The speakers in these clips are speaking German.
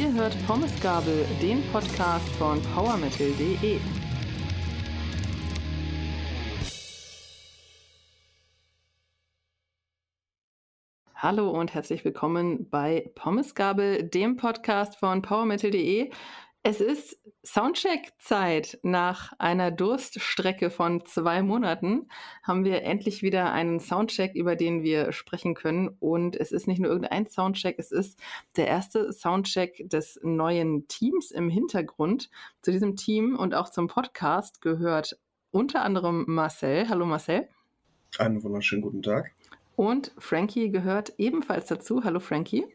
Ihr hört Pommesgabel, den Podcast von powermetal.de. Hallo und herzlich willkommen bei Pommesgabel, dem Podcast von powermetal.de. Es ist Soundcheck-Zeit. Nach einer Durststrecke von zwei Monaten haben wir endlich wieder einen Soundcheck, über den wir sprechen können. Und es ist nicht nur irgendein Soundcheck, es ist der erste Soundcheck des neuen Teams im Hintergrund. Zu diesem Team und auch zum Podcast gehört unter anderem Marcel. Hallo Marcel. Einen wunderschönen guten Tag. Und Frankie gehört ebenfalls dazu. Hallo Frankie.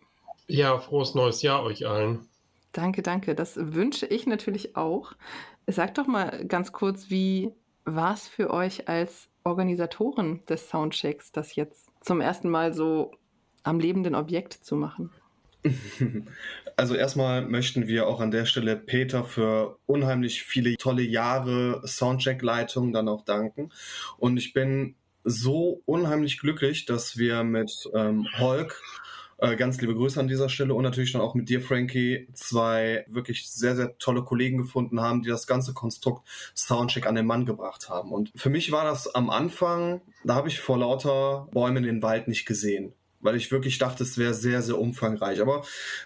Ja, frohes neues Jahr euch allen. Danke, danke. Das wünsche ich natürlich auch. Sag doch mal ganz kurz, wie war es für euch als Organisatoren des Soundchecks, das jetzt zum ersten Mal so am lebenden Objekt zu machen? Also erstmal möchten wir auch an der Stelle Peter für unheimlich viele tolle Jahre Soundcheck-Leitung dann auch danken. Und ich bin so unheimlich glücklich, dass wir mit ähm, Holk äh, ganz liebe Grüße an dieser Stelle und natürlich dann auch mit dir, Frankie, zwei wirklich sehr, sehr tolle Kollegen gefunden haben, die das ganze Konstrukt Soundcheck an den Mann gebracht haben. Und für mich war das am Anfang, da habe ich vor lauter Bäumen den Wald nicht gesehen weil ich wirklich dachte, es wäre sehr, sehr umfangreich. Aber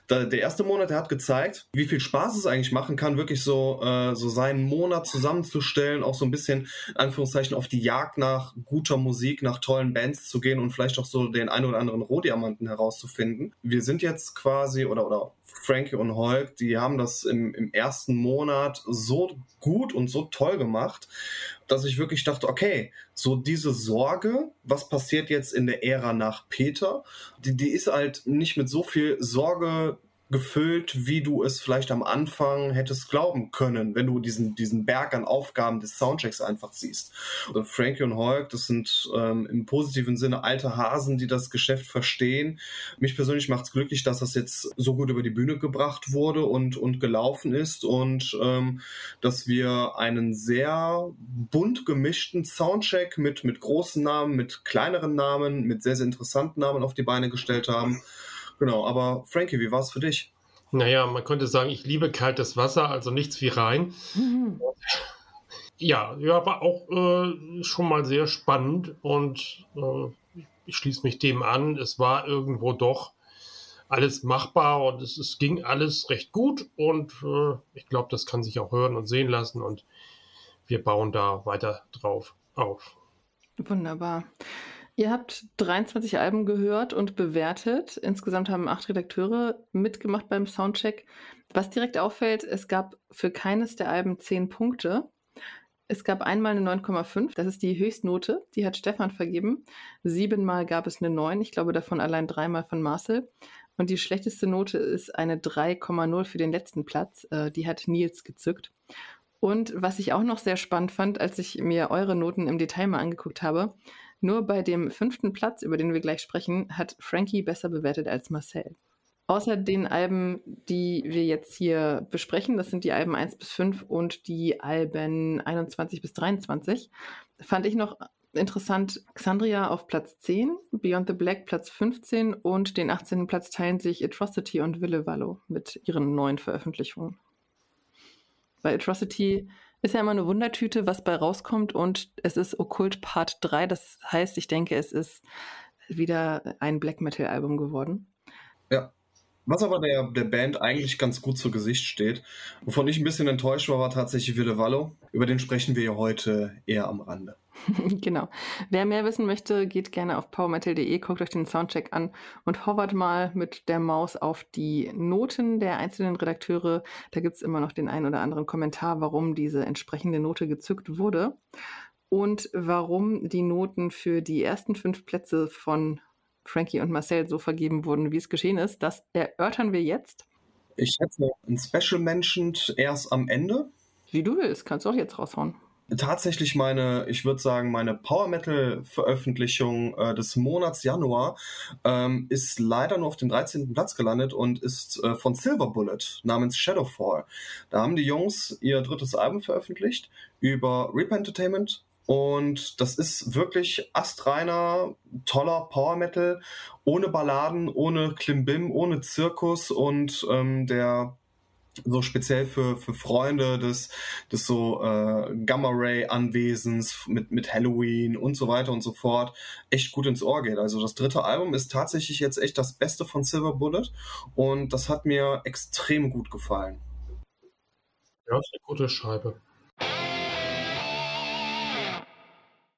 da, der erste Monat, der hat gezeigt, wie viel Spaß es eigentlich machen kann, wirklich so, äh, so seinen Monat zusammenzustellen, auch so ein bisschen, Anführungszeichen, auf die Jagd nach guter Musik, nach tollen Bands zu gehen und vielleicht auch so den einen oder anderen Rohdiamanten herauszufinden. Wir sind jetzt quasi, oder, oder Frankie und Hulk, die haben das im, im ersten Monat so gut und so toll gemacht, dass ich wirklich dachte, okay, so diese Sorge, was passiert jetzt in der Ära nach Peter, die, die ist halt nicht mit so viel Sorge gefüllt, wie du es vielleicht am Anfang hättest glauben können, wenn du diesen, diesen Berg an Aufgaben des Soundchecks einfach siehst. Und Frankie und Hulk, das sind ähm, im positiven Sinne alte Hasen, die das Geschäft verstehen. Mich persönlich macht es glücklich, dass das jetzt so gut über die Bühne gebracht wurde und, und gelaufen ist und ähm, dass wir einen sehr bunt gemischten Soundcheck mit, mit großen Namen, mit kleineren Namen, mit sehr, sehr interessanten Namen auf die Beine gestellt haben. Genau, aber Frankie, wie war es für dich? Naja, man könnte sagen, ich liebe kaltes Wasser, also nichts wie rein. Mhm. Ja, ja, war auch äh, schon mal sehr spannend und äh, ich schließe mich dem an. Es war irgendwo doch alles machbar und es, es ging alles recht gut und äh, ich glaube, das kann sich auch hören und sehen lassen und wir bauen da weiter drauf auf. Wunderbar. Ihr habt 23 Alben gehört und bewertet. Insgesamt haben acht Redakteure mitgemacht beim Soundcheck. Was direkt auffällt, es gab für keines der Alben 10 Punkte. Es gab einmal eine 9,5, das ist die Höchstnote, die hat Stefan vergeben. Siebenmal gab es eine 9, ich glaube davon allein dreimal von Marcel. Und die schlechteste Note ist eine 3,0 für den letzten Platz, äh, die hat Nils gezückt. Und was ich auch noch sehr spannend fand, als ich mir eure Noten im Detail mal angeguckt habe, nur bei dem fünften Platz, über den wir gleich sprechen, hat Frankie besser bewertet als Marcel. Außer den Alben, die wir jetzt hier besprechen, das sind die Alben 1 bis 5 und die Alben 21 bis 23, fand ich noch interessant, Xandria auf Platz 10, Beyond the Black Platz 15 und den 18. Platz teilen sich Atrocity und Ville Vallo mit ihren neuen Veröffentlichungen. Bei Atrocity ist ja immer eine Wundertüte, was bei rauskommt und es ist Okkult Part 3. Das heißt, ich denke, es ist wieder ein Black Metal Album geworden. Was aber der, der Band eigentlich ganz gut zu Gesicht steht. Wovon ich ein bisschen enttäuscht war, war tatsächlich Ville Vallo. Über den sprechen wir ja heute eher am Rande. genau. Wer mehr wissen möchte, geht gerne auf powermetal.de, guckt euch den Soundcheck an und hovert mal mit der Maus auf die Noten der einzelnen Redakteure. Da gibt es immer noch den einen oder anderen Kommentar, warum diese entsprechende Note gezückt wurde und warum die Noten für die ersten fünf Plätze von Frankie und Marcel so vergeben wurden, wie es geschehen ist. Das erörtern wir jetzt. Ich hätte ein Special mentioned erst am Ende. Wie du willst, kannst du auch jetzt raushauen tatsächlich meine, ich würde sagen, meine Power Metal Veröffentlichung äh, des Monats Januar ähm, ist leider nur auf dem 13. Platz gelandet und ist äh, von Silver Bullet namens Shadowfall. Da haben die Jungs ihr drittes Album veröffentlicht über Rip Entertainment Und das ist wirklich astreiner, toller Power Metal, ohne Balladen, ohne Klimbim, ohne Zirkus und ähm, der so speziell für, für Freunde des, des so äh, Gamma-Ray-Anwesens mit, mit Halloween und so weiter und so fort echt gut ins Ohr geht. Also das dritte Album ist tatsächlich jetzt echt das Beste von Silver Bullet und das hat mir extrem gut gefallen. Ja, ist eine gute Scheibe.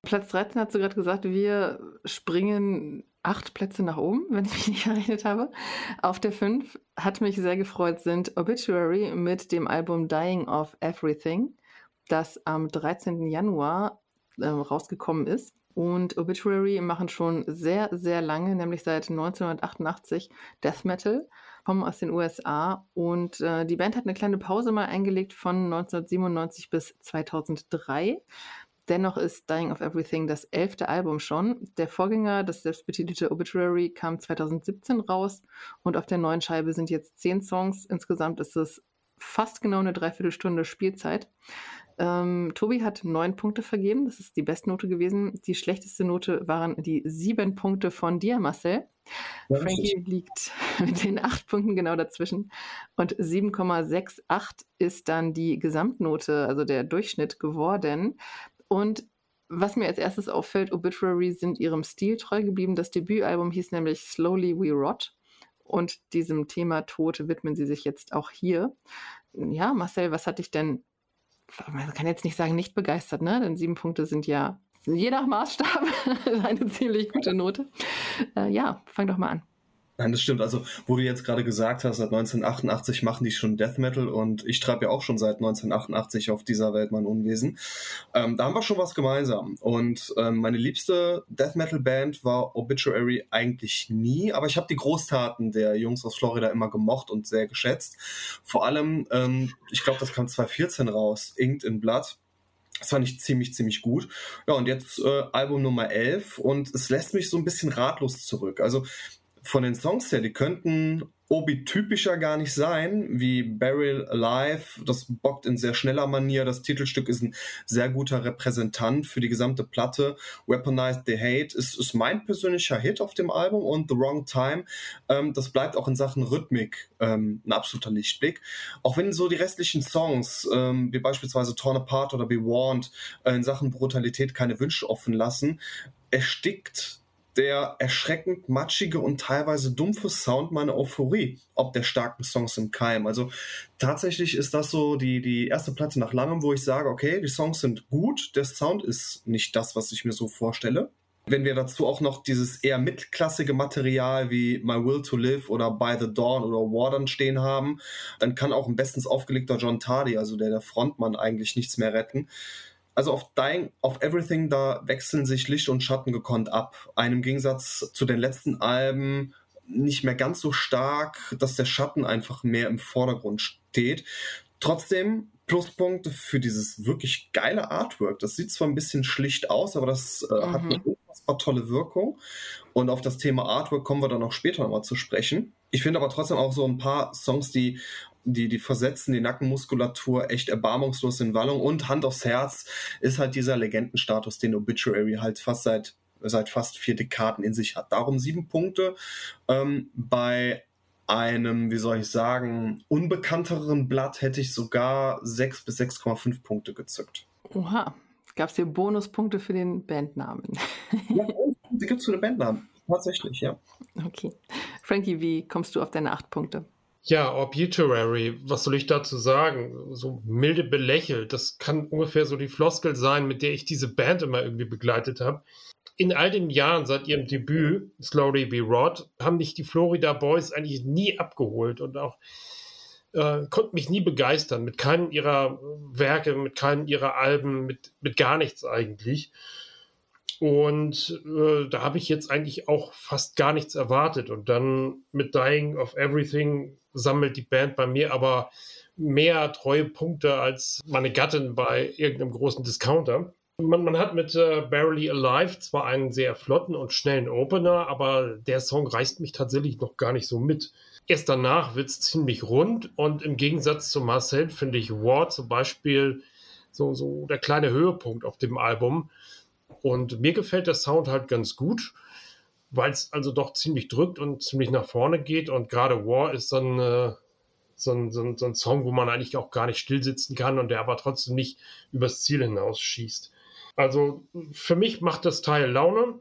Platz 13 hast du gerade gesagt, wir springen acht Plätze nach oben, wenn ich mich nicht errechnet habe. Auf der 5 hat mich sehr gefreut sind Obituary mit dem Album Dying of Everything, das am 13. Januar äh, rausgekommen ist. Und Obituary machen schon sehr, sehr lange, nämlich seit 1988 Death Metal, kommen aus den USA. Und äh, die Band hat eine kleine Pause mal eingelegt von 1997 bis 2003. Dennoch ist Dying of Everything das elfte Album schon. Der Vorgänger, das selbstbetitelte Obituary, kam 2017 raus und auf der neuen Scheibe sind jetzt zehn Songs. Insgesamt ist es fast genau eine Dreiviertelstunde Spielzeit. Ähm, Tobi hat neun Punkte vergeben, das ist die Bestnote gewesen. Die schlechteste Note waren die sieben Punkte von dir, Marcel. Ja, Frankie liegt mit den acht Punkten genau dazwischen. Und 7,68 ist dann die Gesamtnote, also der Durchschnitt geworden. Und was mir als erstes auffällt, Obituary sind ihrem Stil treu geblieben. Das Debütalbum hieß nämlich Slowly We Rot. Und diesem Thema Tod widmen sie sich jetzt auch hier. Ja, Marcel, was hat dich denn, man kann jetzt nicht sagen, nicht begeistert, ne? Denn sieben Punkte sind ja je nach Maßstab eine ziemlich gute Note. Äh, ja, fang doch mal an. Nein, das stimmt. Also, wo du jetzt gerade gesagt hast, seit 1988 machen die schon Death Metal und ich treibe ja auch schon seit 1988 auf dieser Welt mein Unwesen. Ähm, da haben wir schon was gemeinsam. Und ähm, meine liebste Death Metal Band war Obituary eigentlich nie, aber ich habe die Großtaten der Jungs aus Florida immer gemocht und sehr geschätzt. Vor allem, ähm, ich glaube, das kam 2014 raus, Inked in Blood. Das fand ich ziemlich, ziemlich gut. Ja, und jetzt äh, Album Nummer 11 und es lässt mich so ein bisschen ratlos zurück. Also von den Songs her, die könnten Obi-typischer gar nicht sein, wie Burial Alive. Das bockt in sehr schneller Manier. Das Titelstück ist ein sehr guter Repräsentant für die gesamte Platte. Weaponized the Hate ist, ist mein persönlicher Hit auf dem Album und The Wrong Time. Ähm, das bleibt auch in Sachen Rhythmik ähm, ein absoluter Lichtblick. Auch wenn so die restlichen Songs, ähm, wie beispielsweise Torn Apart oder Be Warned, äh, in Sachen Brutalität keine Wünsche offen lassen, erstickt der erschreckend matschige und teilweise dumpfe Sound meine Euphorie, ob der starken Songs im Keim. Also tatsächlich ist das so die, die erste Platte nach langem, wo ich sage, okay, die Songs sind gut, der Sound ist nicht das, was ich mir so vorstelle. Wenn wir dazu auch noch dieses eher mitklassige Material wie My Will to Live oder By the Dawn oder War stehen haben, dann kann auch ein bestens aufgelegter John Tardy, also der, der Frontmann, eigentlich nichts mehr retten also auf Dying of Everything, da wechseln sich Licht und Schatten gekonnt ab. Einem Gegensatz zu den letzten Alben nicht mehr ganz so stark, dass der Schatten einfach mehr im Vordergrund steht. Trotzdem Pluspunkte für dieses wirklich geile Artwork. Das sieht zwar ein bisschen schlicht aus, aber das äh, mhm. hat eine unfassbar tolle Wirkung. Und auf das Thema Artwork kommen wir dann auch später nochmal zu sprechen. Ich finde aber trotzdem auch so ein paar Songs, die die, die versetzen die Nackenmuskulatur echt erbarmungslos in Wallung und Hand aufs Herz ist halt dieser Legendenstatus, den Obituary halt fast seit, seit fast vier Dekaden in sich hat. Darum sieben Punkte. Ähm, bei einem, wie soll ich sagen, unbekannteren Blatt hätte ich sogar 6 bis 6,5 Punkte gezückt. Oha, gab es hier Bonuspunkte für den Bandnamen? ja, die gibt es für den Bandnamen. Tatsächlich, ja. Okay. Frankie, wie kommst du auf deine acht Punkte? Ja, Obituary, was soll ich dazu sagen? So milde belächelt, das kann ungefähr so die Floskel sein, mit der ich diese Band immer irgendwie begleitet habe. In all den Jahren seit ihrem Debüt, Slowly Be Rod, haben mich die Florida Boys eigentlich nie abgeholt und auch äh, konnten mich nie begeistern mit keinem ihrer Werke, mit keinem ihrer Alben, mit, mit gar nichts eigentlich. Und äh, da habe ich jetzt eigentlich auch fast gar nichts erwartet. Und dann mit Dying of Everything sammelt die Band bei mir aber mehr treue Punkte als meine Gattin bei irgendeinem großen Discounter. Man, man hat mit äh, Barely Alive zwar einen sehr flotten und schnellen Opener, aber der Song reißt mich tatsächlich noch gar nicht so mit. Erst danach wird es ziemlich rund und im Gegensatz zu Marcel finde ich War zum Beispiel so, so der kleine Höhepunkt auf dem Album. Und mir gefällt der Sound halt ganz gut, weil es also doch ziemlich drückt und ziemlich nach vorne geht. Und gerade War ist so ein, äh, so, ein, so, ein, so ein Song, wo man eigentlich auch gar nicht stillsitzen kann und der aber trotzdem nicht übers Ziel hinausschießt. Also für mich macht das Teil Laune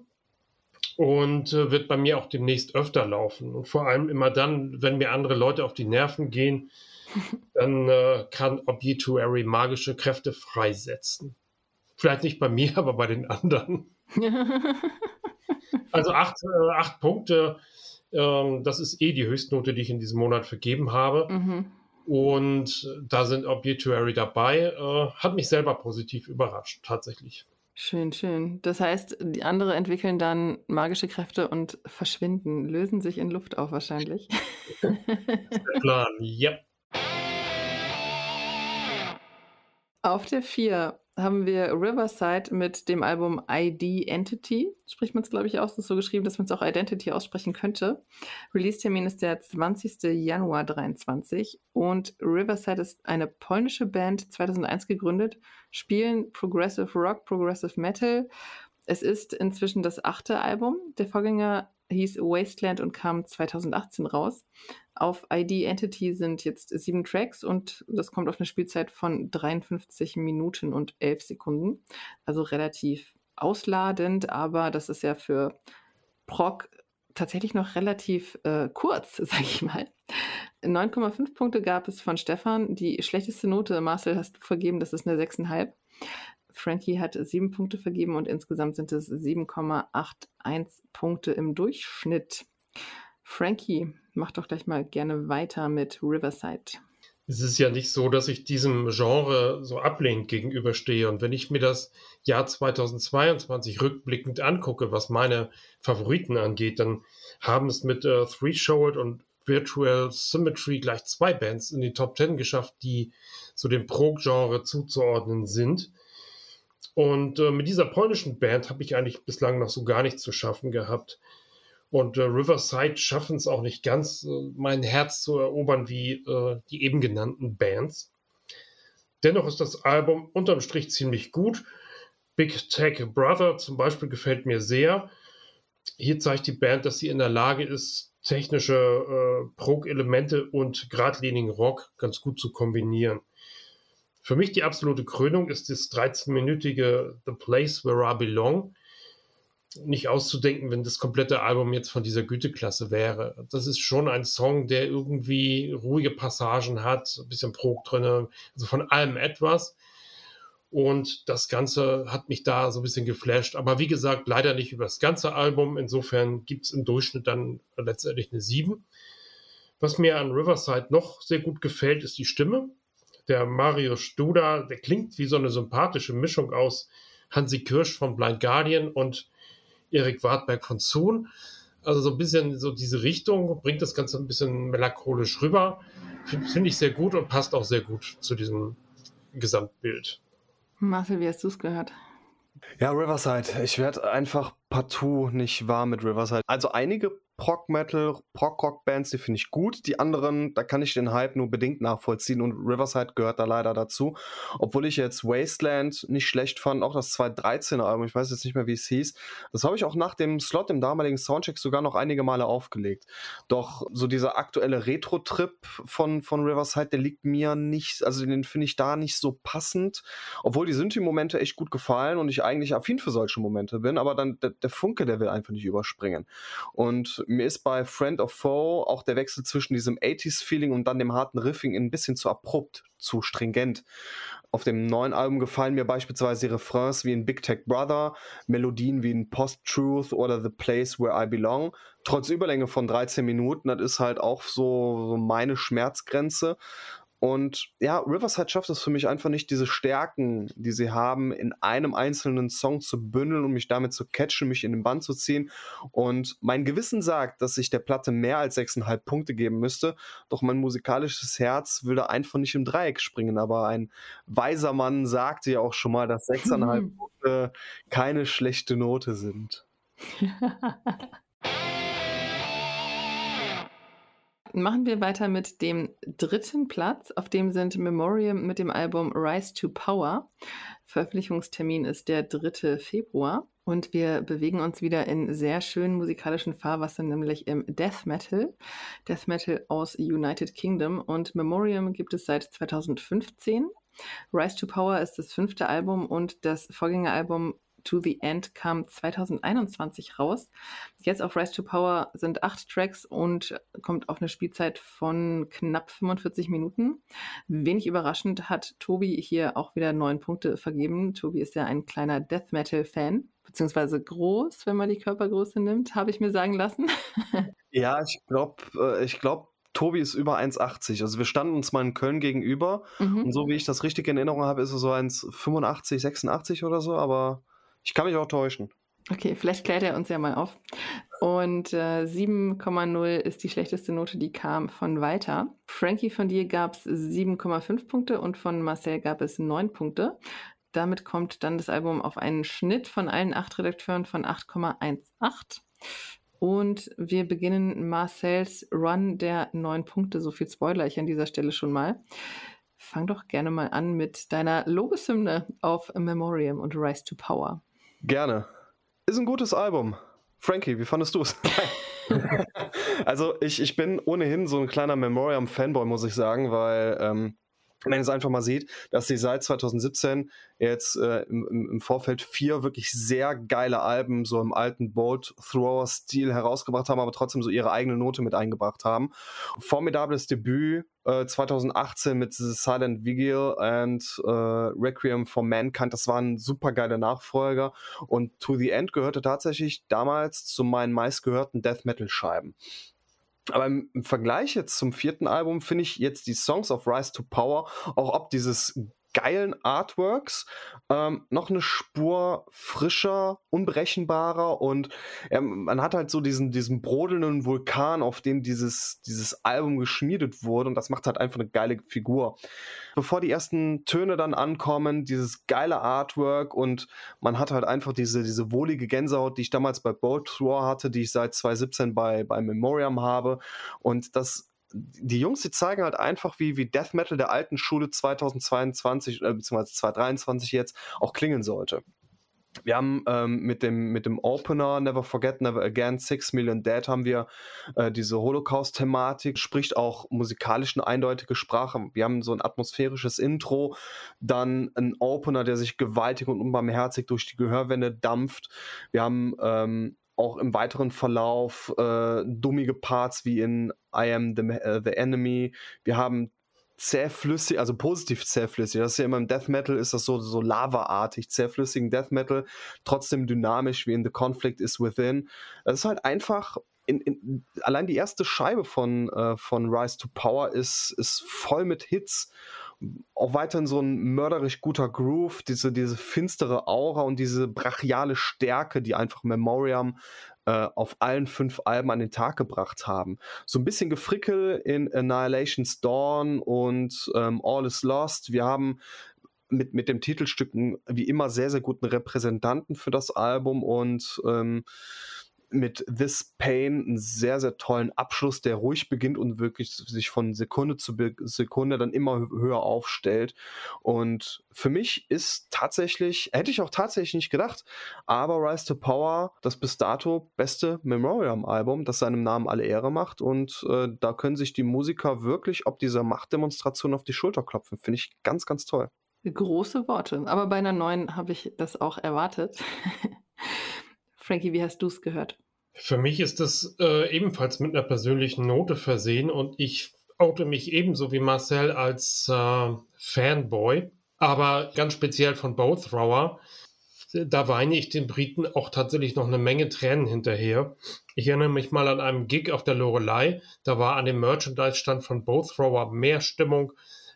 und äh, wird bei mir auch demnächst öfter laufen. Und vor allem immer dann, wenn mir andere Leute auf die Nerven gehen, dann äh, kann Obituary magische Kräfte freisetzen. Vielleicht nicht bei mir, aber bei den anderen. also acht, äh, acht Punkte, ähm, das ist eh die Höchstnote, die ich in diesem Monat vergeben habe. Mhm. Und da sind Obituary dabei. Äh, hat mich selber positiv überrascht, tatsächlich. Schön, schön. Das heißt, die anderen entwickeln dann magische Kräfte und verschwinden, lösen sich in Luft auf wahrscheinlich. das ist der Plan, ja. Auf der 4 haben wir Riverside mit dem Album ID Entity. Spricht man es, glaube ich, aus. Das ist so geschrieben, dass man es auch Identity aussprechen könnte. Release-Termin ist der 20. Januar 23. Und Riverside ist eine polnische Band, 2001 gegründet, spielen Progressive Rock, Progressive Metal. Es ist inzwischen das achte Album. Der Vorgänger hieß Wasteland und kam 2018 raus. Auf ID Entity sind jetzt sieben Tracks und das kommt auf eine Spielzeit von 53 Minuten und 11 Sekunden. Also relativ ausladend, aber das ist ja für Proc tatsächlich noch relativ äh, kurz, sag ich mal. 9,5 Punkte gab es von Stefan. Die schlechteste Note, Marcel, hast du vergeben, das ist eine 6,5. Frankie hat sieben Punkte vergeben und insgesamt sind es 7,81 Punkte im Durchschnitt. Frankie, mach doch gleich mal gerne weiter mit Riverside. Es ist ja nicht so, dass ich diesem Genre so ablehnend gegenüberstehe. Und wenn ich mir das Jahr 2022 rückblickend angucke, was meine Favoriten angeht, dann haben es mit äh, Three und Virtual Symmetry gleich zwei Bands in die Top Ten geschafft, die so dem Pro-Genre zuzuordnen sind. Und äh, mit dieser polnischen Band habe ich eigentlich bislang noch so gar nichts zu schaffen gehabt. Und äh, Riverside schaffen es auch nicht ganz, äh, mein Herz zu erobern wie äh, die eben genannten Bands. Dennoch ist das Album unterm Strich ziemlich gut. Big Tech Brother zum Beispiel gefällt mir sehr. Hier zeigt die Band, dass sie in der Lage ist, technische äh, Prog-Elemente und geradlinigen Rock ganz gut zu kombinieren. Für mich die absolute Krönung ist das 13-minütige The Place Where I Belong. Nicht auszudenken, wenn das komplette Album jetzt von dieser Güteklasse wäre. Das ist schon ein Song, der irgendwie ruhige Passagen hat, ein bisschen Prog drin, also von allem etwas. Und das Ganze hat mich da so ein bisschen geflasht. Aber wie gesagt, leider nicht über das ganze Album. Insofern gibt es im Durchschnitt dann letztendlich eine 7. Was mir an Riverside noch sehr gut gefällt, ist die Stimme der Mario Studa, der klingt wie so eine sympathische Mischung aus Hansi Kirsch von Blind Guardian und Erik Wartberg von Zoon. Also so ein bisschen so diese Richtung, bringt das Ganze ein bisschen melancholisch rüber. Finde ich sehr gut und passt auch sehr gut zu diesem Gesamtbild. Marcel, wie hast du es gehört? Ja, Riverside. Ich werde einfach partout nicht warm mit Riverside. Also einige Prog-Metal, Prog-Rock-Bands, die finde ich gut. Die anderen, da kann ich den Hype nur bedingt nachvollziehen und Riverside gehört da leider dazu. Obwohl ich jetzt Wasteland nicht schlecht fand, auch das 2013er-Album, ich weiß jetzt nicht mehr, wie es hieß. Das habe ich auch nach dem Slot im damaligen Soundcheck sogar noch einige Male aufgelegt. Doch so dieser aktuelle Retro-Trip von, von Riverside, der liegt mir nicht, also den finde ich da nicht so passend. Obwohl die Synthi-Momente echt gut gefallen und ich eigentlich affin für solche Momente bin, aber dann der, der Funke, der will einfach nicht überspringen. Und mir ist bei Friend of Foe auch der Wechsel zwischen diesem 80s-Feeling und dann dem harten Riffing ein bisschen zu abrupt, zu stringent. Auf dem neuen Album gefallen mir beispielsweise Refrains wie in Big Tech Brother, Melodien wie in Post-Truth oder The Place Where I Belong. Trotz Überlänge von 13 Minuten, das ist halt auch so meine Schmerzgrenze. Und ja, Riverside schafft es für mich einfach nicht, diese Stärken, die sie haben, in einem einzelnen Song zu bündeln und mich damit zu catchen, mich in den Band zu ziehen. Und mein Gewissen sagt, dass ich der Platte mehr als 6,5 Punkte geben müsste. Doch mein musikalisches Herz will da einfach nicht im Dreieck springen. Aber ein weiser Mann sagte ja auch schon mal, dass 6,5 Punkte keine schlechte Note sind. Machen wir weiter mit dem dritten Platz. Auf dem sind Memoriam mit dem Album Rise to Power. Veröffentlichungstermin ist der 3. Februar. Und wir bewegen uns wieder in sehr schönen musikalischen Fahrwassern, nämlich im Death Metal. Death Metal aus United Kingdom. Und Memoriam gibt es seit 2015. Rise to Power ist das fünfte Album und das Vorgängeralbum to the End kam 2021 raus. Jetzt auf Rise to Power sind acht Tracks und kommt auf eine Spielzeit von knapp 45 Minuten. Wenig überraschend hat Tobi hier auch wieder neun Punkte vergeben. Tobi ist ja ein kleiner Death Metal-Fan, beziehungsweise groß, wenn man die Körpergröße nimmt, habe ich mir sagen lassen. ja, ich glaube, äh, ich glaube, Tobi ist über 1,80. Also wir standen uns mal in Köln gegenüber mhm. und so wie ich das richtig in Erinnerung habe, ist er so 1,85, 86 oder so, aber ich kann mich auch täuschen. Okay, vielleicht klärt er uns ja mal auf. Und äh, 7,0 ist die schlechteste Note, die kam von Walter. Frankie, von dir gab es 7,5 Punkte und von Marcel gab es 9 Punkte. Damit kommt dann das Album auf einen Schnitt von allen acht Redakteuren von 8,18. Und wir beginnen Marcels Run der 9 Punkte. So viel Spoiler ich an dieser Stelle schon mal. Fang doch gerne mal an mit deiner Lobeshymne auf Memoriam und Rise to Power. Gerne. Ist ein gutes Album. Frankie, wie fandest du es? also ich, ich bin ohnehin so ein kleiner Memoriam-Fanboy, muss ich sagen, weil ähm, wenn man es einfach mal sieht, dass sie seit 2017 jetzt äh, im, im, Vorfeld vier wirklich sehr geile Alben so im alten Bolt Thrower Stil herausgebracht haben, aber trotzdem so ihre eigene Note mit eingebracht haben. Formidables Debüt äh, 2018 mit The Silent Vigil and äh, Requiem for Mankind, das waren super geile Nachfolger und To the End gehörte tatsächlich damals zu meinen meistgehörten Death Metal Scheiben. Aber im, Vergleich jetzt zum vierten Album finde ich jetzt die Songs of Rise to Power, auch ob dieses geilen Artworks ähm, noch eine Spur frischer, unberechenbarer und ja, man hat halt so diesen, diesen brodelnden Vulkan, auf dem dieses, dieses Album geschmiedet wurde und das macht halt einfach eine geile Figur. Bevor die ersten Töne dann ankommen, dieses geile Artwork und man hat halt einfach diese, diese wohlige Gänsehaut, die ich damals bei Bolt Thrower hatte, die ich seit 2017 bei, bei Memoriam habe und das die Jungs, die zeigen halt einfach, wie, wie Death Metal der alten Schule 2022 äh, bzw. 2023 jetzt auch klingen sollte. Wir haben ähm, mit, dem, mit dem Opener Never Forget, Never Again, Six Million Dead haben wir äh, diese Holocaust-Thematik, spricht auch musikalisch eine eindeutige Sprache. Wir haben so ein atmosphärisches Intro, dann ein Opener, der sich gewaltig und unbarmherzig durch die Gehörwände dampft. Wir haben ähm, auch im weiteren Verlauf äh, dummige Parts wie in I Am the, uh, the Enemy. Wir haben zähflüssig, also positiv zähflüssig. Das ist ja immer im Death Metal ist das so, so lavaartig, zähflüssigen Death Metal, trotzdem dynamisch wie in The Conflict is Within. Das ist halt einfach, in, in, allein die erste Scheibe von, äh, von Rise to Power ist, ist voll mit Hits auch weiterhin so ein mörderisch guter Groove, diese, diese finstere Aura und diese brachiale Stärke, die einfach Memoriam äh, auf allen fünf Alben an den Tag gebracht haben. So ein bisschen Gefrickel in Annihilation's Dawn und ähm, All is Lost. Wir haben mit, mit dem Titelstücken wie immer sehr, sehr guten Repräsentanten für das Album und ähm, mit This Pain einen sehr, sehr tollen Abschluss, der ruhig beginnt und wirklich sich von Sekunde zu Sekunde dann immer höher aufstellt. Und für mich ist tatsächlich, hätte ich auch tatsächlich nicht gedacht, aber Rise to Power das bis dato beste Memoriam-Album, das seinem Namen alle Ehre macht. Und äh, da können sich die Musiker wirklich ob dieser Machtdemonstration auf die Schulter klopfen. Finde ich ganz, ganz toll. Große Worte. Aber bei einer neuen habe ich das auch erwartet. Frankie, wie hast du es gehört? Für mich ist das äh, ebenfalls mit einer persönlichen Note versehen und ich oute mich ebenso wie Marcel als äh, Fanboy, aber ganz speziell von Bowthrower. Da weine ich den Briten auch tatsächlich noch eine Menge Tränen hinterher. Ich erinnere mich mal an einem Gig auf der Lorelei. Da war an dem Merchandise-Stand von Bowthrower mehr Stimmung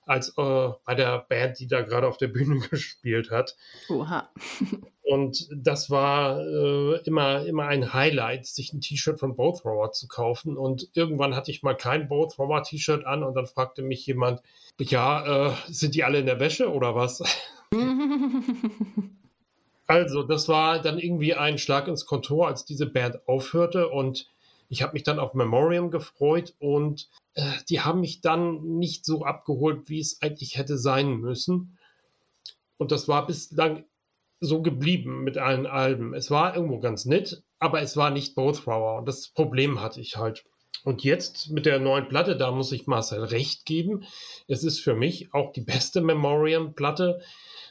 als äh, bei der Band, die da gerade auf der Bühne gespielt hat. Oha. Und das war äh, immer, immer ein Highlight, sich ein T-Shirt von Bowthrower zu kaufen. Und irgendwann hatte ich mal kein Bowthrower-T-Shirt an und dann fragte mich jemand, ja, äh, sind die alle in der Wäsche oder was? also, das war dann irgendwie ein Schlag ins Kontor, als diese Band aufhörte und Ich habe mich dann auf Memoriam gefreut und äh, die haben mich dann nicht so abgeholt, wie es eigentlich hätte sein müssen. Und das war bislang so geblieben mit allen Alben. Es war irgendwo ganz nett, aber es war nicht Bothrower. Und das Problem hatte ich halt. Und jetzt mit der neuen Platte, da muss ich Marcel recht geben. Es ist für mich auch die beste Memoriam-Platte.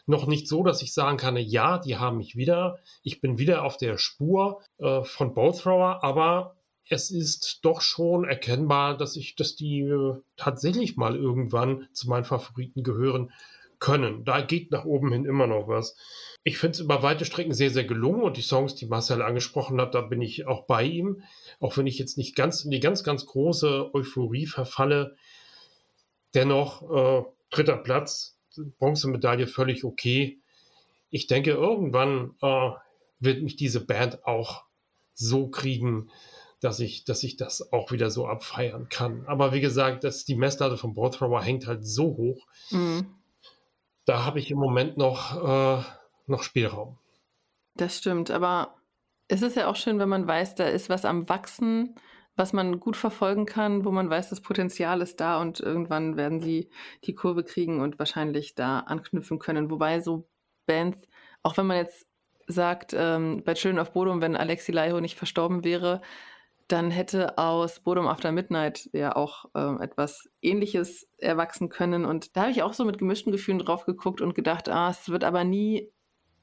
Noch nicht so, dass ich sagen kann, ja, die haben mich wieder. Ich bin wieder auf der Spur äh, von Bothrower, aber es ist doch schon erkennbar, dass ich, dass die äh, tatsächlich mal irgendwann zu meinen Favoriten gehören können. Da geht nach oben hin immer noch was. Ich finde es über weite Strecken sehr, sehr gelungen und die Songs, die Marcel angesprochen hat, da bin ich auch bei ihm. Auch wenn ich jetzt nicht ganz in die ganz, ganz große Euphorie verfalle. Dennoch äh, dritter Platz, Bronzemedaille völlig okay. Ich denke, irgendwann äh, wird mich diese Band auch so kriegen, dass ich, dass ich das auch wieder so abfeiern kann. Aber wie gesagt, dass die Messlatte von Bothrower hängt halt so hoch. Mhm da habe ich im Moment noch, äh, noch Spielraum. Das stimmt, aber es ist ja auch schön, wenn man weiß, da ist was am Wachsen, was man gut verfolgen kann, wo man weiß, das Potenzial ist da und irgendwann werden sie die Kurve kriegen und wahrscheinlich da anknüpfen können. Wobei so Bands, auch wenn man jetzt sagt, ähm, bei Children of Bodom, wenn Alexi Laiho nicht verstorben wäre, dann hätte aus Bodom After Midnight ja auch äh, etwas Ähnliches erwachsen können. Und da habe ich auch so mit gemischten Gefühlen drauf geguckt und gedacht, ah, es wird aber nie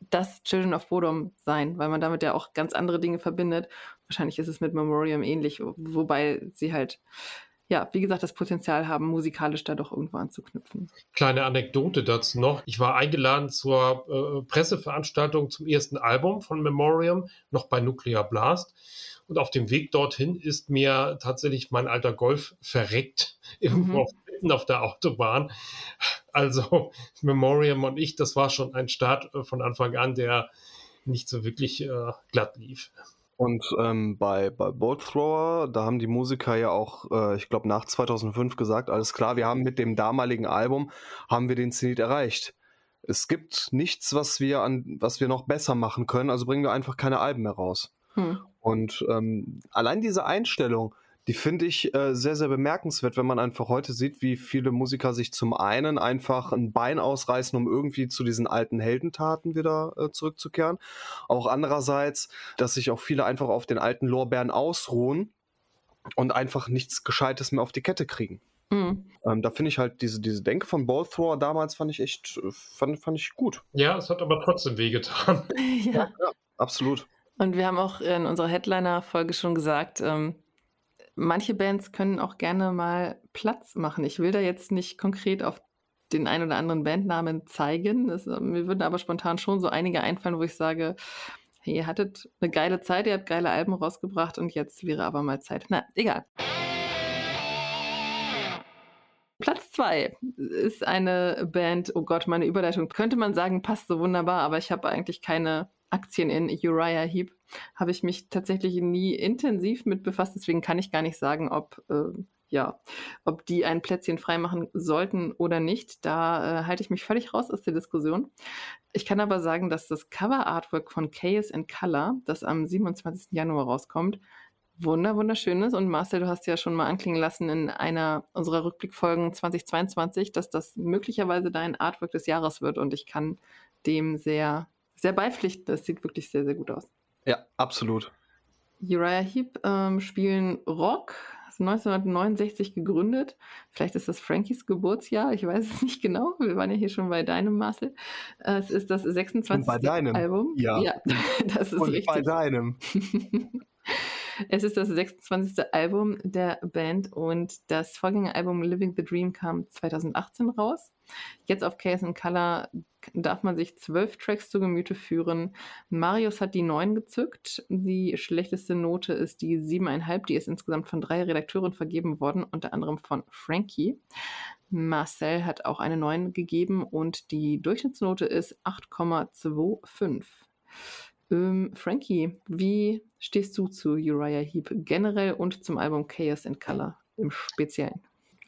das Children of Bodom sein, weil man damit ja auch ganz andere Dinge verbindet. Wahrscheinlich ist es mit Memoriam ähnlich, wobei sie halt, ja, wie gesagt, das Potenzial haben, musikalisch da doch irgendwo anzuknüpfen. Kleine Anekdote dazu noch. Ich war eingeladen zur äh, Presseveranstaltung zum ersten Album von Memoriam, noch bei Nuclear Blast. Und auf dem Weg dorthin ist mir tatsächlich mein alter Golf verreckt, irgendwo mhm. mitten auf der Autobahn. Also Memoriam und ich, das war schon ein Start äh, von Anfang an, der nicht so wirklich äh, glatt lief. Und ähm, bei, bei Bolt Thrower, da haben die Musiker ja auch, äh, ich glaube, nach 2005 gesagt, alles klar, wir haben mit dem damaligen Album, haben wir den Zenit erreicht. Es gibt nichts, was wir, an, was wir noch besser machen können, also bringen wir einfach keine Alben mehr raus. Hm. Und ähm, allein diese Einstellung, die finde ich äh, sehr, sehr bemerkenswert, wenn man einfach heute sieht, wie viele Musiker sich zum einen einfach ein Bein ausreißen, um irgendwie zu diesen alten Heldentaten wieder äh, zurückzukehren. Auch andererseits, dass sich auch viele einfach auf den alten Lorbeeren ausruhen und einfach nichts Gescheites mehr auf die Kette kriegen. Mhm. Ähm, da finde ich halt diese, diese Denke von Ballthrower damals fand ich echt, äh, fand, fand ich gut. Ja, es hat aber trotzdem wehgetan. ja. ja, ja absolut. Und wir haben auch in unserer Headliner-Folge schon gesagt, ähm, manche Bands können auch gerne mal Platz machen. Ich will da jetzt nicht konkret auf den ein oder anderen Bandnamen zeigen. Das, mir würden aber spontan schon so einige einfallen, wo ich sage, hey, ihr hattet eine geile Zeit, ihr habt geile Alben rausgebracht und jetzt wäre aber mal Zeit. Na, egal. Platz zwei ist eine Band, oh Gott, meine Überleitung könnte man sagen, passt so wunderbar, aber ich habe eigentlich keine Aktien in Uriah Heep habe ich mich tatsächlich nie intensiv mit befasst. Deswegen kann ich gar nicht sagen, ob, äh, ja, ob die ein Plätzchen freimachen sollten oder nicht. Da äh, halte ich mich völlig raus aus der Diskussion. Ich kann aber sagen, dass das Cover-Artwork von Chaos in Color, das am 27. Januar rauskommt, wunder wunderschön ist. Und Marcel, du hast ja schon mal anklingen lassen in einer unserer Rückblickfolgen 2022, dass das möglicherweise dein Artwork des Jahres wird. Und ich kann dem sehr sehr beipflichtend. Das sieht wirklich sehr, sehr gut aus. Ja, absolut. Uriah Heep ähm, spielen Rock, 1969 gegründet. Vielleicht ist das Frankies Geburtsjahr, ich weiß es nicht genau. Wir waren ja hier schon bei deinem Marcel. Es ist das 26. Und bei deinem Album. Ja, ja das ist Und richtig. bei deinem. Es ist das 26. Album der Band und das Vorgängeralbum Living the Dream kam 2018 raus. Jetzt auf Case in Color darf man sich zwölf Tracks zu Gemüte führen. Marius hat die neun gezückt. Die schlechteste Note ist die siebeneinhalb. Die ist insgesamt von drei Redakteuren vergeben worden, unter anderem von Frankie. Marcel hat auch eine neun gegeben und die Durchschnittsnote ist 8,25. Ähm, Frankie, wie stehst du zu Uriah Heep generell und zum Album Chaos in Color im Speziellen?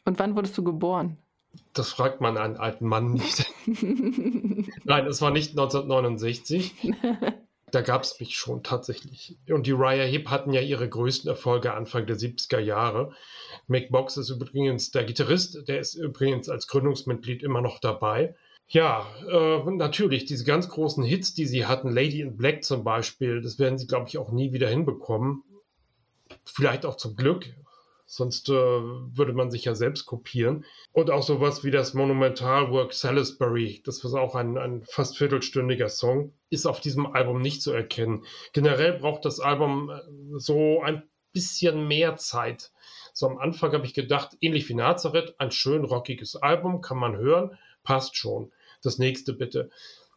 Und wann wurdest du geboren? Das fragt man einen alten Mann nicht. Nein, es war nicht 1969. da gab es mich schon tatsächlich. Und die Raya Hip hatten ja ihre größten Erfolge Anfang der 70er Jahre. Mick Box ist übrigens der Gitarrist, der ist übrigens als Gründungsmitglied immer noch dabei. Ja, äh, natürlich, diese ganz großen Hits, die sie hatten, Lady in Black zum Beispiel, das werden sie, glaube ich, auch nie wieder hinbekommen. Vielleicht auch zum Glück, sonst äh, würde man sich ja selbst kopieren. Und auch sowas wie das Monumentalwork Salisbury, das war auch ein, ein fast viertelstündiger Song, ist auf diesem Album nicht zu erkennen. Generell braucht das Album äh, so ein bisschen mehr Zeit. So am Anfang habe ich gedacht, ähnlich wie Nazareth, ein schön rockiges Album, kann man hören, passt schon. Das nächste bitte.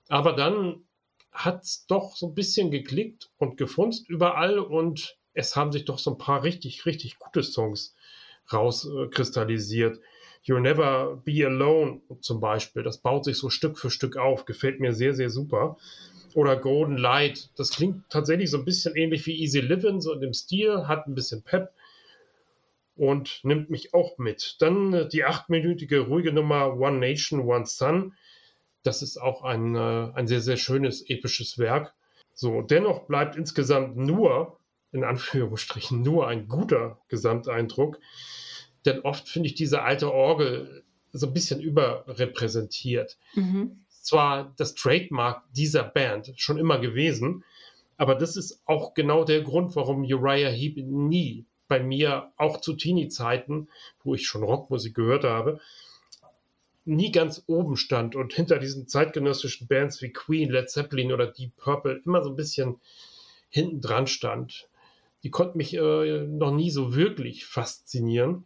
Aber dann hat es doch so ein bisschen geklickt und gefunzt überall und es haben sich doch so ein paar richtig, richtig gute Songs rauskristallisiert. Äh, You'll Never Be Alone zum Beispiel, das baut sich so Stück für Stück auf, gefällt mir sehr, sehr super. Oder Golden Light, das klingt tatsächlich so ein bisschen ähnlich wie Easy Living, so in dem Stil, hat ein bisschen Pep und nimmt mich auch mit. Dann äh, die achtminütige ruhige Nummer One Nation, One Sun. Das ist auch ein, äh, ein sehr, sehr schönes, episches Werk. So, dennoch bleibt insgesamt nur, in Anführungsstrichen, nur ein guter Gesamteindruck. Denn oft finde ich diese alte Orgel so ein bisschen überrepräsentiert. Mhm. Zwar das Trademark dieser Band schon immer gewesen, aber das ist auch genau der Grund, warum Uriah Heep nie bei mir auch zu Teenie-Zeiten, wo ich schon Rockmusik gehört habe, nie ganz oben stand und hinter diesen zeitgenössischen Bands wie Queen, Led Zeppelin oder Deep Purple immer so ein bisschen hinten dran stand. Die konnten mich äh, noch nie so wirklich faszinieren.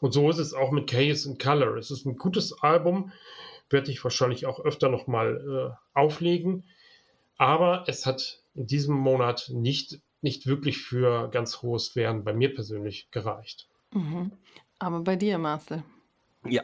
Und so ist es auch mit Chaos in Color. Es ist ein gutes Album, werde ich wahrscheinlich auch öfter nochmal äh, auflegen. Aber es hat in diesem Monat nicht nicht wirklich für ganz hohes Werden bei mir persönlich gereicht. Mhm. Aber bei dir, Marcel? Ja,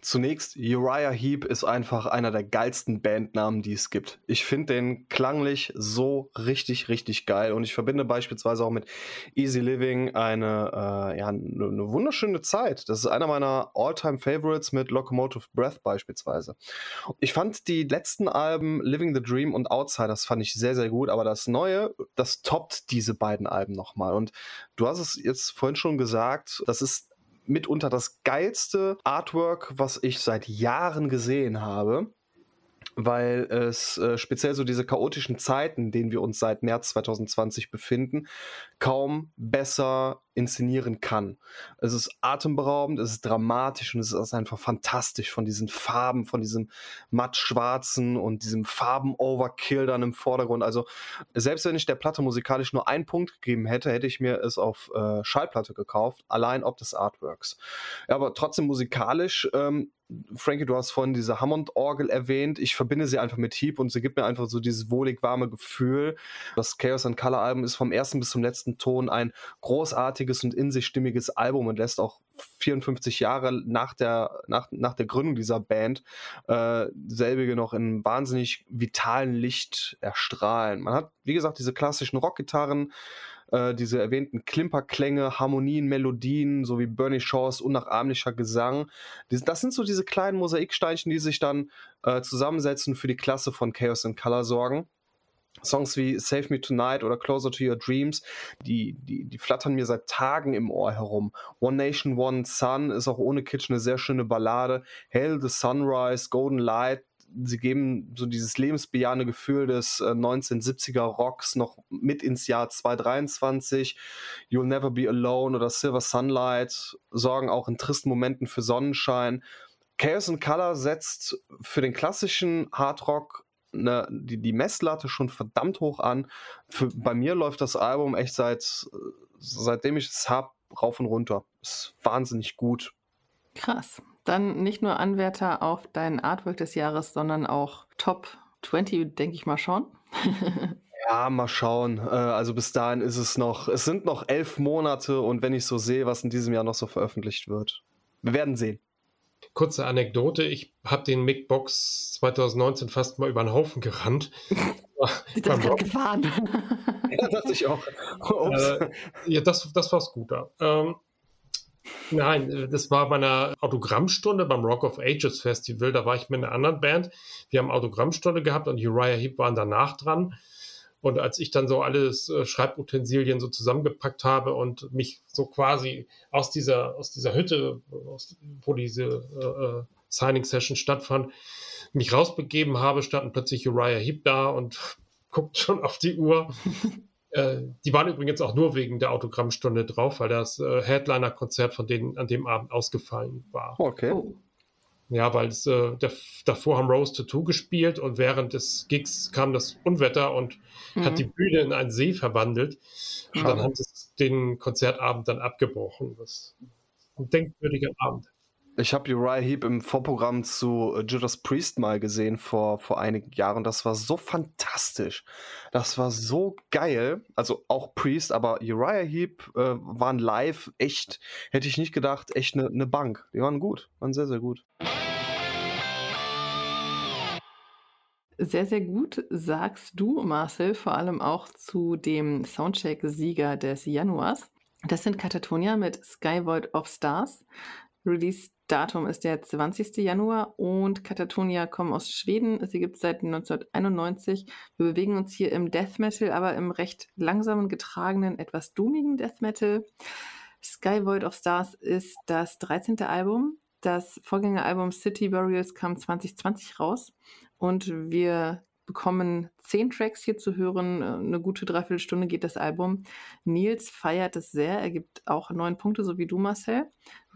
zunächst, Uriah Heep ist einfach einer der geilsten Bandnamen, die es gibt. Ich finde den klanglich so richtig, richtig geil und ich verbinde beispielsweise auch mit Easy Living eine, äh, ja, eine, eine wunderschöne Zeit. Das ist einer meiner All-Time-Favorites mit Locomotive Breath beispielsweise. Ich fand die letzten Alben Living the Dream und Outsiders fand ich sehr, sehr gut, aber das Neue, das toppt diese beiden Alben nochmal. Und du hast es jetzt vorhin schon gesagt, das ist mitunter das geilste Artwork, was ich seit Jahren gesehen habe weil es äh, speziell so diese chaotischen Zeiten, denen wir uns seit März 2020 befinden, kaum besser inszenieren kann. Es ist atemberaubend, es ist dramatisch und es ist einfach fantastisch von diesen Farben, von diesem matt-schwarzen und diesem Farben-Overkill dann im Vordergrund. Also selbst wenn ich der Platte musikalisch nur einen Punkt gegeben hätte, hätte ich mir es auf äh, Schallplatte gekauft, allein ob des Artworks. Ja, aber trotzdem musikalisch ähm, Frankie, du hast vorhin diese Hammond-Orgel erwähnt. Ich verbinde sie einfach mit Heap und sie gibt mir einfach so dieses wohlig warme Gefühl. Das Chaos and Color Album ist vom ersten bis zum letzten Ton ein großartiges und in sich stimmiges Album und lässt auch 54 Jahre nach der, nach, nach der Gründung dieser Band äh, selbige noch in wahnsinnig vitalen Licht erstrahlen. Man hat, wie gesagt, diese klassischen Rockgitarren, äh, diese erwähnten Klimperklänge, Harmonien, Melodien, sowie Bernie Shaws unnachahmlicher Gesang. Das sind so diese kleinen Mosaiksteinchen, die sich dann äh, zusammensetzen für die Klasse von Chaos and Color sorgen. Songs wie Save Me Tonight oder Closer to Your Dreams, die, die, die flattern mir seit Tagen im Ohr herum. One Nation, One Sun ist auch ohne Kitsch eine sehr schöne Ballade. Hail the Sunrise, Golden Light, sie geben so dieses lebensbejahende Gefühl des äh, 1970er Rocks noch mit ins Jahr 2023. You'll Never Be Alone oder Silver Sunlight sorgen auch in tristen Momenten für Sonnenschein. Chaos and Color setzt für den klassischen Hardrock eine, die, die Messlatte schon verdammt hoch an. Für, bei mir läuft das Album echt seit seitdem ich es habe rauf und runter. Ist wahnsinnig gut. Krass. Dann nicht nur Anwärter auf dein Artwork des Jahres, sondern auch Top 20, denke ich mal schon. ja, mal schauen. Äh, also bis dahin ist es noch, es sind noch elf Monate und wenn ich so sehe, was in diesem Jahr noch so veröffentlicht wird. Wir werden sehen. Kurze Anekdote, ich habe den Mic Box 2019 fast mal über den Haufen gerannt. Die das gerade gefahren. ja, dachte ich auch. Äh, ja, das, das war da. Ähm, Nein, das war bei einer Autogrammstunde beim Rock of Ages Festival. Da war ich mit einer anderen Band. Wir haben Autogrammstunde gehabt und Uriah Heep waren danach dran. Und als ich dann so alles äh, Schreibutensilien so zusammengepackt habe und mich so quasi aus dieser, aus dieser Hütte, aus, wo diese äh, äh Signing-Session stattfand, mich rausbegeben habe, standen plötzlich Uriah Heep da und guckt schon auf die Uhr. äh, die waren übrigens auch nur wegen der Autogrammstunde drauf, weil das Headliner-Konzert von denen an dem Abend ausgefallen war. Okay. Oh. Ja, weil es, äh, der, davor haben Rose Tattoo gespielt und während des Gigs kam das Unwetter und mhm. hat die Bühne in einen See verwandelt. Und dann haben sie den Konzertabend dann abgebrochen. Das ist ein denkwürdiger Abend. Ich habe Uriah Heep im Vorprogramm zu äh, Judas Priest mal gesehen vor, vor einigen Jahren. Das war so fantastisch. Das war so geil. Also auch Priest, aber Uriah Heep äh, waren live echt, hätte ich nicht gedacht, echt eine ne Bank. Die waren gut, waren sehr, sehr gut. Sehr, sehr gut sagst du, Marcel, vor allem auch zu dem Soundcheck-Sieger des Januars. Das sind Katatonia mit Sky Void of Stars. Release Datum ist der 20. Januar und Katatonia kommen aus Schweden. Sie gibt es seit 1991. Wir bewegen uns hier im Death Metal, aber im recht langsamen, getragenen, etwas doomigen Death Metal. Sky Void of Stars ist das 13. Album. Das Vorgängeralbum City Burials kam 2020 raus und wir bekommen zehn Tracks hier zu hören. Eine gute Dreiviertelstunde geht das Album. Nils feiert es sehr. Er gibt auch neun Punkte, so wie du, Marcel.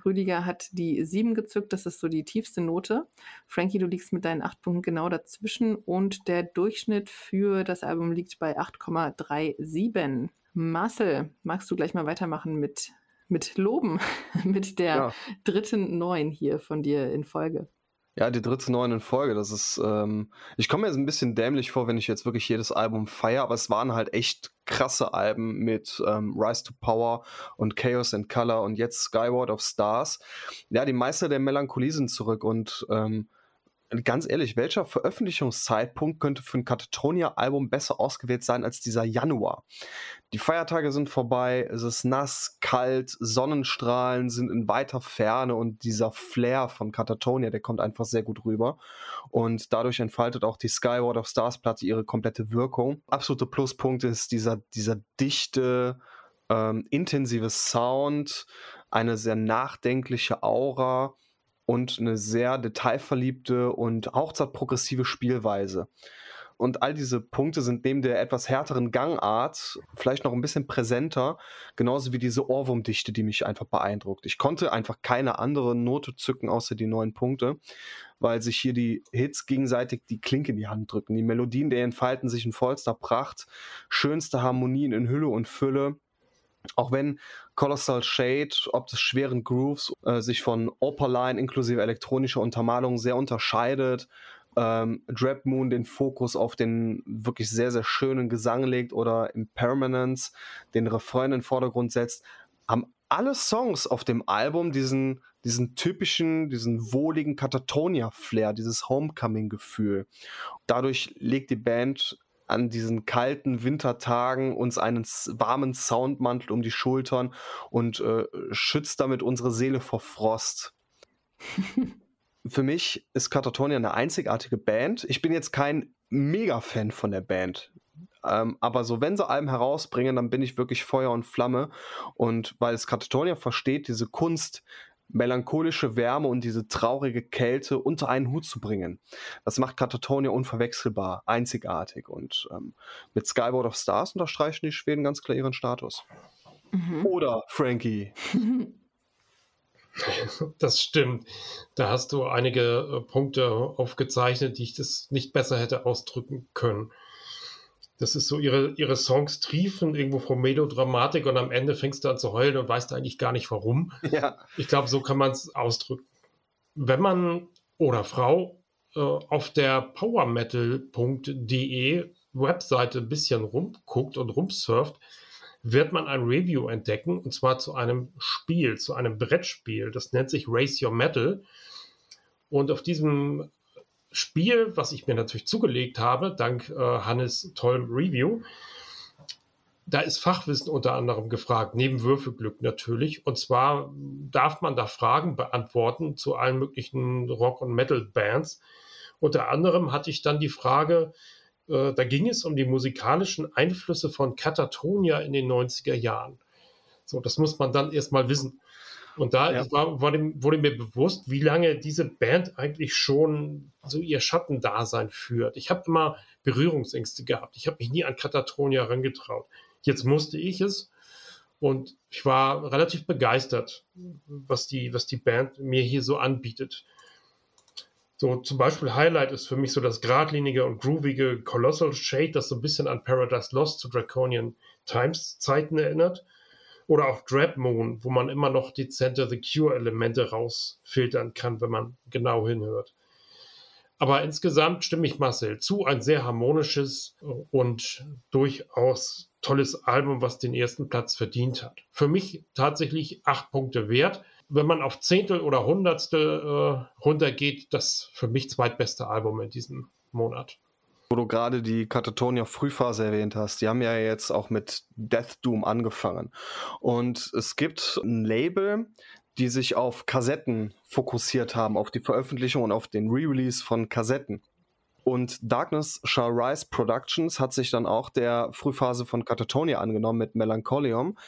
Rüdiger hat die sieben gezückt, das ist so die tiefste Note. Frankie, du liegst mit deinen acht Punkten genau dazwischen und der Durchschnitt für das Album liegt bei 8,37. Marcel, magst du gleich mal weitermachen mit, mit Loben, mit der ja. dritten Neun hier von dir in Folge? Ja, die dritte Neun in Folge, das ist, ähm, ich komme mir jetzt ein bisschen dämlich vor, wenn ich jetzt wirklich jedes Album feiere, aber es waren halt echt krasse Alben mit ähm, Rise to Power und Chaos and Color und jetzt Skyward of Stars. Ja, die Meister der Melancholie sind zurück und ähm, ganz ehrlich, welcher Veröffentlichungszeitpunkt könnte für ein Katatonia-Album besser ausgewählt sein als dieser Januar? Die Feiertage sind vorbei, es ist nass, kalt, Sonnenstrahlen sind in weiter Ferne und dieser Flair von Katatonia, der kommt einfach sehr gut rüber. Und dadurch entfaltet auch die Skyward of Stars Platte ihre komplette Wirkung. Absolute Pluspunkt ist dieser, dieser dichte, ähm, intensive Sound, eine sehr nachdenkliche Aura und eine sehr detailverliebte und auch progressive Spielweise. Und all diese Punkte sind neben der etwas härteren Gangart vielleicht noch ein bisschen präsenter, genauso wie diese Ohrwurmdichte, die mich einfach beeindruckt. Ich konnte einfach keine andere Note zücken, außer die neun Punkte, weil sich hier die Hits gegenseitig die Klinke in die Hand drücken. Die Melodien, die entfalten sich in vollster Pracht, schönste Harmonien in Hülle und Fülle. Auch wenn Colossal Shade, ob des schweren Grooves, äh, sich von Opaline inklusive elektronischer Untermalung sehr unterscheidet, ähm, Drap Moon den Fokus auf den wirklich sehr, sehr schönen Gesang legt oder Impermanence den Refrain in den Vordergrund setzt, haben alle Songs auf dem Album diesen, diesen typischen, diesen wohligen Katatonia-Flair, dieses Homecoming-Gefühl. Dadurch legt die Band an diesen kalten Wintertagen uns einen warmen Soundmantel um die Schultern und äh, schützt damit unsere Seele vor Frost. Für mich ist Katatonia eine einzigartige Band. Ich bin jetzt kein Mega-Fan von der Band. Ähm, aber so, wenn sie Alben herausbringen, dann bin ich wirklich Feuer und Flamme. Und weil es Katatonia versteht, diese Kunst melancholische Wärme und diese traurige Kälte unter einen Hut zu bringen. Das macht Katatonia unverwechselbar, einzigartig. Und ähm, mit Skyward of Stars unterstreichen die Schweden ganz klar ihren Status. Mhm. Oder Frankie. Das stimmt. Da hast du einige äh, Punkte aufgezeichnet, die ich das nicht besser hätte ausdrücken können. Das ist so, ihre, ihre Songs triefen irgendwo vor Melodramatik und am Ende fängst du an zu heulen und weißt eigentlich gar nicht warum. Ja. Ich glaube, so kann man es ausdrücken. Wenn man oder Frau äh, auf der powermetal.de Webseite ein bisschen rumguckt und rumsurft, wird man ein Review entdecken und zwar zu einem Spiel, zu einem Brettspiel. Das nennt sich Race Your Metal. Und auf diesem Spiel, was ich mir natürlich zugelegt habe, dank äh, Hannes tollem Review. Da ist Fachwissen unter anderem gefragt, neben Würfelglück natürlich. Und zwar darf man da Fragen beantworten zu allen möglichen Rock- und Metal-Bands. Unter anderem hatte ich dann die Frage, Äh, da ging es um die musikalischen Einflüsse von Katatonia in den 90er Jahren. So, das muss man dann erstmal wissen. Und da ja. war, war dem, wurde mir bewusst, wie lange diese Band eigentlich schon so ihr Schattendasein führt. Ich habe immer Berührungsängste gehabt. Ich habe mich nie an Katatonia herangetraut. Jetzt musste ich es und ich war relativ begeistert, was die, was die Band mir hier so anbietet. So zum Beispiel Highlight ist für mich so das geradlinige und groovige Colossal Shade, das so ein bisschen an Paradise Lost zu Draconian Times Zeiten erinnert. Oder auch Drab Moon, wo man immer noch dezente The Cure-Elemente rausfiltern kann, wenn man genau hinhört. Aber insgesamt stimme ich Marcel zu, ein sehr harmonisches und durchaus tolles Album, was den ersten Platz verdient hat. Für mich tatsächlich acht Punkte wert. Wenn man auf Zehntel oder Hundertstel äh, runtergeht, das für mich zweitbeste Album in diesem Monat wo du gerade die Katatonia Frühphase erwähnt hast, die haben ja jetzt auch mit Death Doom angefangen. Und es gibt ein Label, die sich auf Kassetten fokussiert haben, auf die Veröffentlichung und auf den Re-Release von Kassetten. Und Darkness Shall Rise Productions hat sich dann auch der Frühphase von Katatonia angenommen mit Melancholium.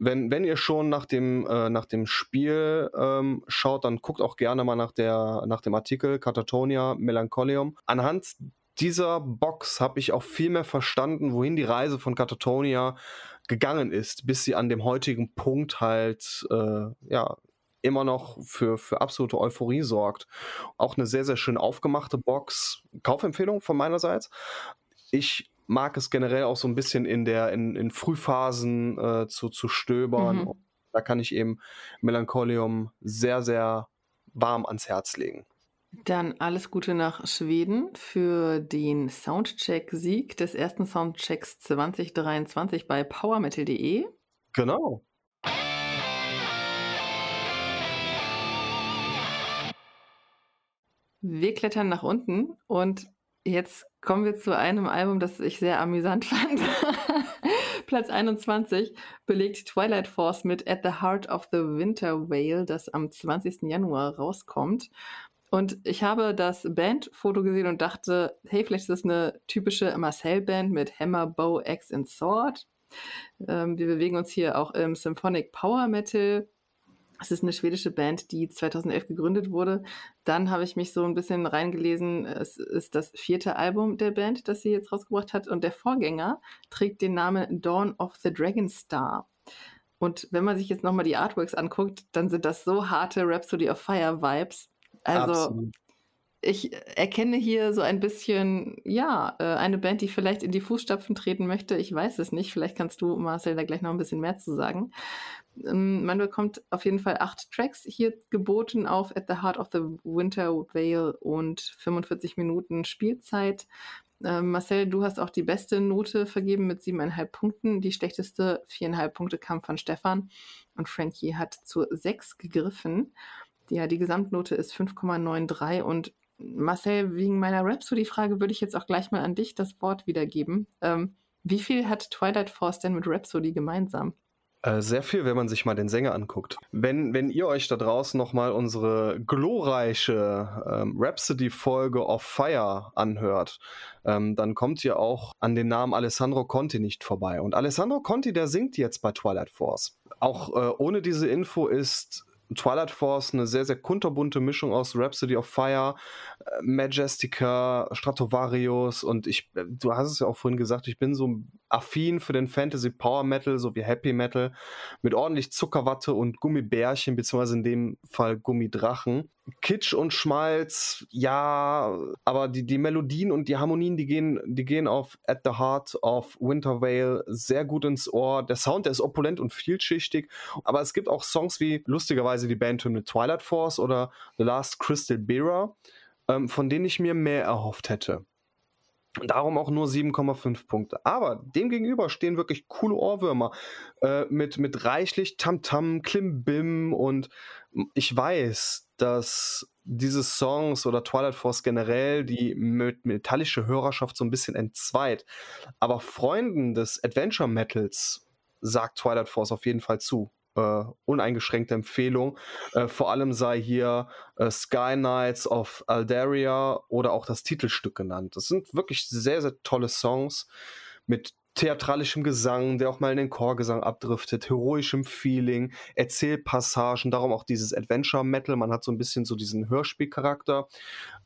Wenn, wenn ihr schon nach dem, äh, nach dem Spiel ähm, schaut, dann guckt auch gerne mal nach, der, nach dem Artikel Katatonia Melancholium. Anhand dieser Box habe ich auch viel mehr verstanden, wohin die Reise von Katatonia gegangen ist, bis sie an dem heutigen Punkt halt äh, ja immer noch für, für absolute Euphorie sorgt. Auch eine sehr, sehr schön aufgemachte Box. Kaufempfehlung von meinerseits. Ich mag es generell auch so ein bisschen in der in, in Frühphasen äh, zu, zu stöbern. Mhm. Da kann ich eben Melancholium sehr, sehr warm ans Herz legen. Dann alles Gute nach Schweden für den Soundcheck-Sieg des ersten Soundchecks 2023 bei powermetal.de. Genau. Wir klettern nach unten und jetzt kommen wir zu einem Album, das ich sehr amüsant fand. Platz 21 belegt Twilight Force mit At the Heart of the Winter Whale, das am 20. Januar rauskommt. Und ich habe das Bandfoto gesehen und dachte, hey, vielleicht ist das eine typische Marcel-Band mit Hammer, Bow, Axe und Sword. Ähm, wir bewegen uns hier auch im Symphonic Power Metal. Es ist eine schwedische Band, die 2011 gegründet wurde. Dann habe ich mich so ein bisschen reingelesen. Es ist das vierte Album der Band, das sie jetzt rausgebracht hat. Und der Vorgänger trägt den Namen Dawn of the Dragon Star. Und wenn man sich jetzt nochmal die Artworks anguckt, dann sind das so harte Rhapsody of Fire Vibes. Also Absolut. ich erkenne hier so ein bisschen, ja, äh, eine Band, die vielleicht in die Fußstapfen treten möchte. Ich weiß es nicht. Vielleicht kannst du, Marcel, da gleich noch ein bisschen mehr zu sagen. Ähm, man bekommt auf jeden Fall acht Tracks hier geboten auf At the Heart of the Winter Vale und 45 Minuten Spielzeit. Ähm, Marcel, du hast auch die beste Note vergeben mit siebeneinhalb Punkten. Die schlechteste viereinhalb Punkte kam von Stefan und Frankie hat zu sechs gegriffen. Ja, die Gesamtnote ist 5,93 und Marcel, wegen meiner Rhapsody-Frage würde ich jetzt auch gleich mal an dich das Wort wiedergeben. Ähm, wie viel hat Twilight Force denn mit Rhapsody gemeinsam? Äh, sehr viel, wenn man sich mal den Sänger anguckt. Wenn, wenn ihr euch da draußen nochmal unsere glorreiche ähm, Rhapsody-Folge of Fire anhört, ähm, dann kommt ihr auch an den Namen Alessandro Conti nicht vorbei. Und Alessandro Conti, der singt jetzt bei Twilight Force. Auch äh, ohne diese Info ist Twilight Force eine sehr, sehr kunterbunte Mischung aus Rhapsody of Fire, äh, Majestica, Stratovarius und ich, äh, du hast es ja auch vorhin gesagt, ich bin so affin für den Fantasy Power Metal, so wie Happy Metal, mit ordentlich Zuckerwatte und Gummibärchen, beziehungsweise in dem Fall Gummidrachen. Kitsch und Schmalz, ja, aber die, die Melodien und die Harmonien, die gehen, die gehen auf At the Heart of Winter Vale sehr gut ins Ohr. Der Sound, der ist opulent und vielschichtig, aber es gibt auch Songs wie lustigerweise die Bandhymne Twilight Force oder The Last Crystal Bearer, ähm, von denen ich mir mehr erhofft hätte. Darum auch nur 7,5 Punkte. Aber demgegenüber stehen wirklich coole Ohrwürmer äh, mit, mit reichlich Tamtam, Klimbim und ich weiß, dass diese Songs oder Twilight Force generell die metallische Hörerschaft so ein bisschen entzweit. Aber Freunden des Adventure Metals sagt Twilight Force auf jeden Fall zu. Äh, uneingeschränkte Empfehlung. Äh, vor allem sei hier äh, Sky Knights of Aldaria oder auch das Titelstück genannt. Das sind wirklich sehr, sehr tolle Songs mit theatralischem Gesang, der auch mal in den Chorgesang abdriftet, heroischem Feeling, Erzählpassagen, darum auch dieses Adventure Metal, man hat so ein bisschen so diesen Hörspielcharakter.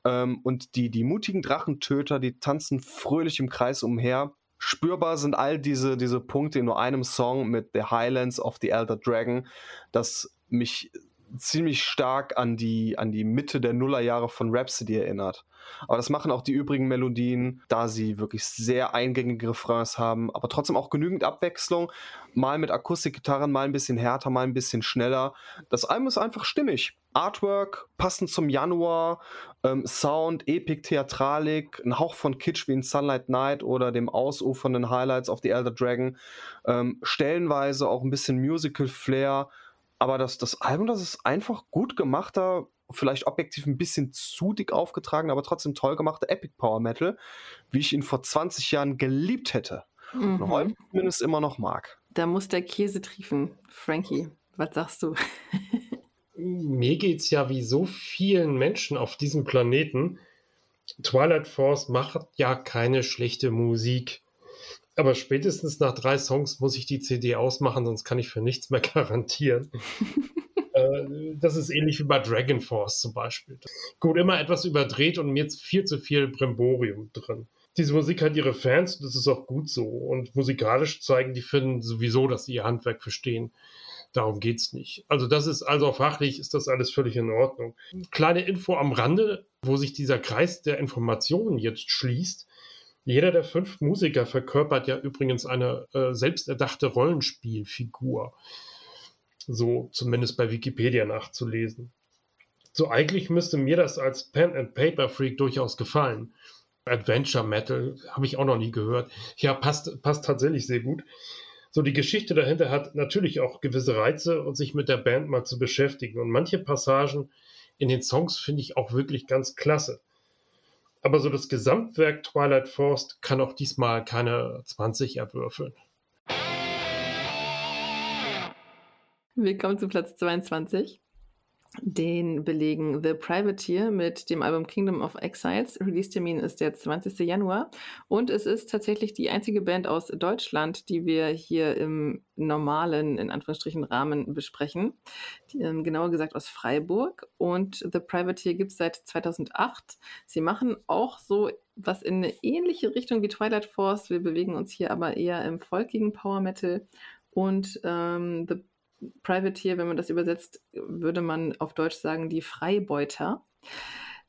Ähm, und die, die mutigen Drachentöter, die tanzen fröhlich im Kreis umher. Spürbar sind all diese, diese Punkte in nur einem Song mit The Highlands of the Elder Dragon, das mich ziemlich stark an die, an die Mitte der Nullerjahre von Rhapsody erinnert. Aber das machen auch die übrigen Melodien, da sie wirklich sehr eingängige Refrains haben, aber trotzdem auch genügend Abwechslung. Mal mit Akustikgitarren, mal ein bisschen härter, mal ein bisschen schneller. Das Album ist einfach stimmig. Artwork passend zum Januar, ähm, Sound, Epic, Theatralik, ein Hauch von Kitsch wie in Sunlight Night oder dem ausufernden Highlights of the Elder Dragon, ähm, stellenweise auch ein bisschen Musical Flair, aber das, das Album, das ist einfach gut gemachter, vielleicht objektiv ein bisschen zu dick aufgetragen, aber trotzdem toll gemachter Epic Power Metal, wie ich ihn vor 20 Jahren geliebt hätte. Mhm. Und heute zumindest immer noch mag. Da muss der Käse triefen. Frankie, was sagst du? Mir geht es ja wie so vielen Menschen auf diesem Planeten. Twilight Force macht ja keine schlechte Musik. Aber spätestens nach drei Songs muss ich die CD ausmachen, sonst kann ich für nichts mehr garantieren. äh, das ist ähnlich wie bei Dragon Force zum Beispiel. Gut, immer etwas überdreht und mir jetzt viel zu viel Brimborium drin. Diese Musik hat ihre Fans, das ist auch gut so. Und musikalisch zeigen die finden sowieso, dass sie ihr Handwerk verstehen. Darum geht es nicht. Also das ist also fachlich ist das alles völlig in Ordnung. Kleine Info am Rande, wo sich dieser Kreis der Informationen jetzt schließt. Jeder der fünf Musiker verkörpert ja übrigens eine äh, selbsterdachte Rollenspielfigur. So zumindest bei Wikipedia nachzulesen. So eigentlich müsste mir das als Pen and Paper Freak durchaus gefallen. Adventure Metal habe ich auch noch nie gehört. Ja, passt, passt tatsächlich sehr gut. So, die Geschichte dahinter hat natürlich auch gewisse Reize und sich mit der Band mal zu beschäftigen. Und manche Passagen in den Songs finde ich auch wirklich ganz klasse. Aber so das Gesamtwerk Twilight Force kann auch diesmal keine 20 erwürfeln. Willkommen zu Platz 22. Den belegen The Privateer mit dem Album Kingdom of Exiles. Release-Termin ist der 20. Januar. Und es ist tatsächlich die einzige Band aus Deutschland, die wir hier im normalen, in Anführungsstrichen, Rahmen besprechen. Die, ähm, genauer gesagt aus Freiburg. Und The Privateer gibt es seit 2008. Sie machen auch so was in eine ähnliche Richtung wie Twilight Force. Wir bewegen uns hier aber eher im folkigen Power Metal. Und ähm, The Privateer, wenn man das übersetzt, würde man auf Deutsch sagen, die Freibeuter.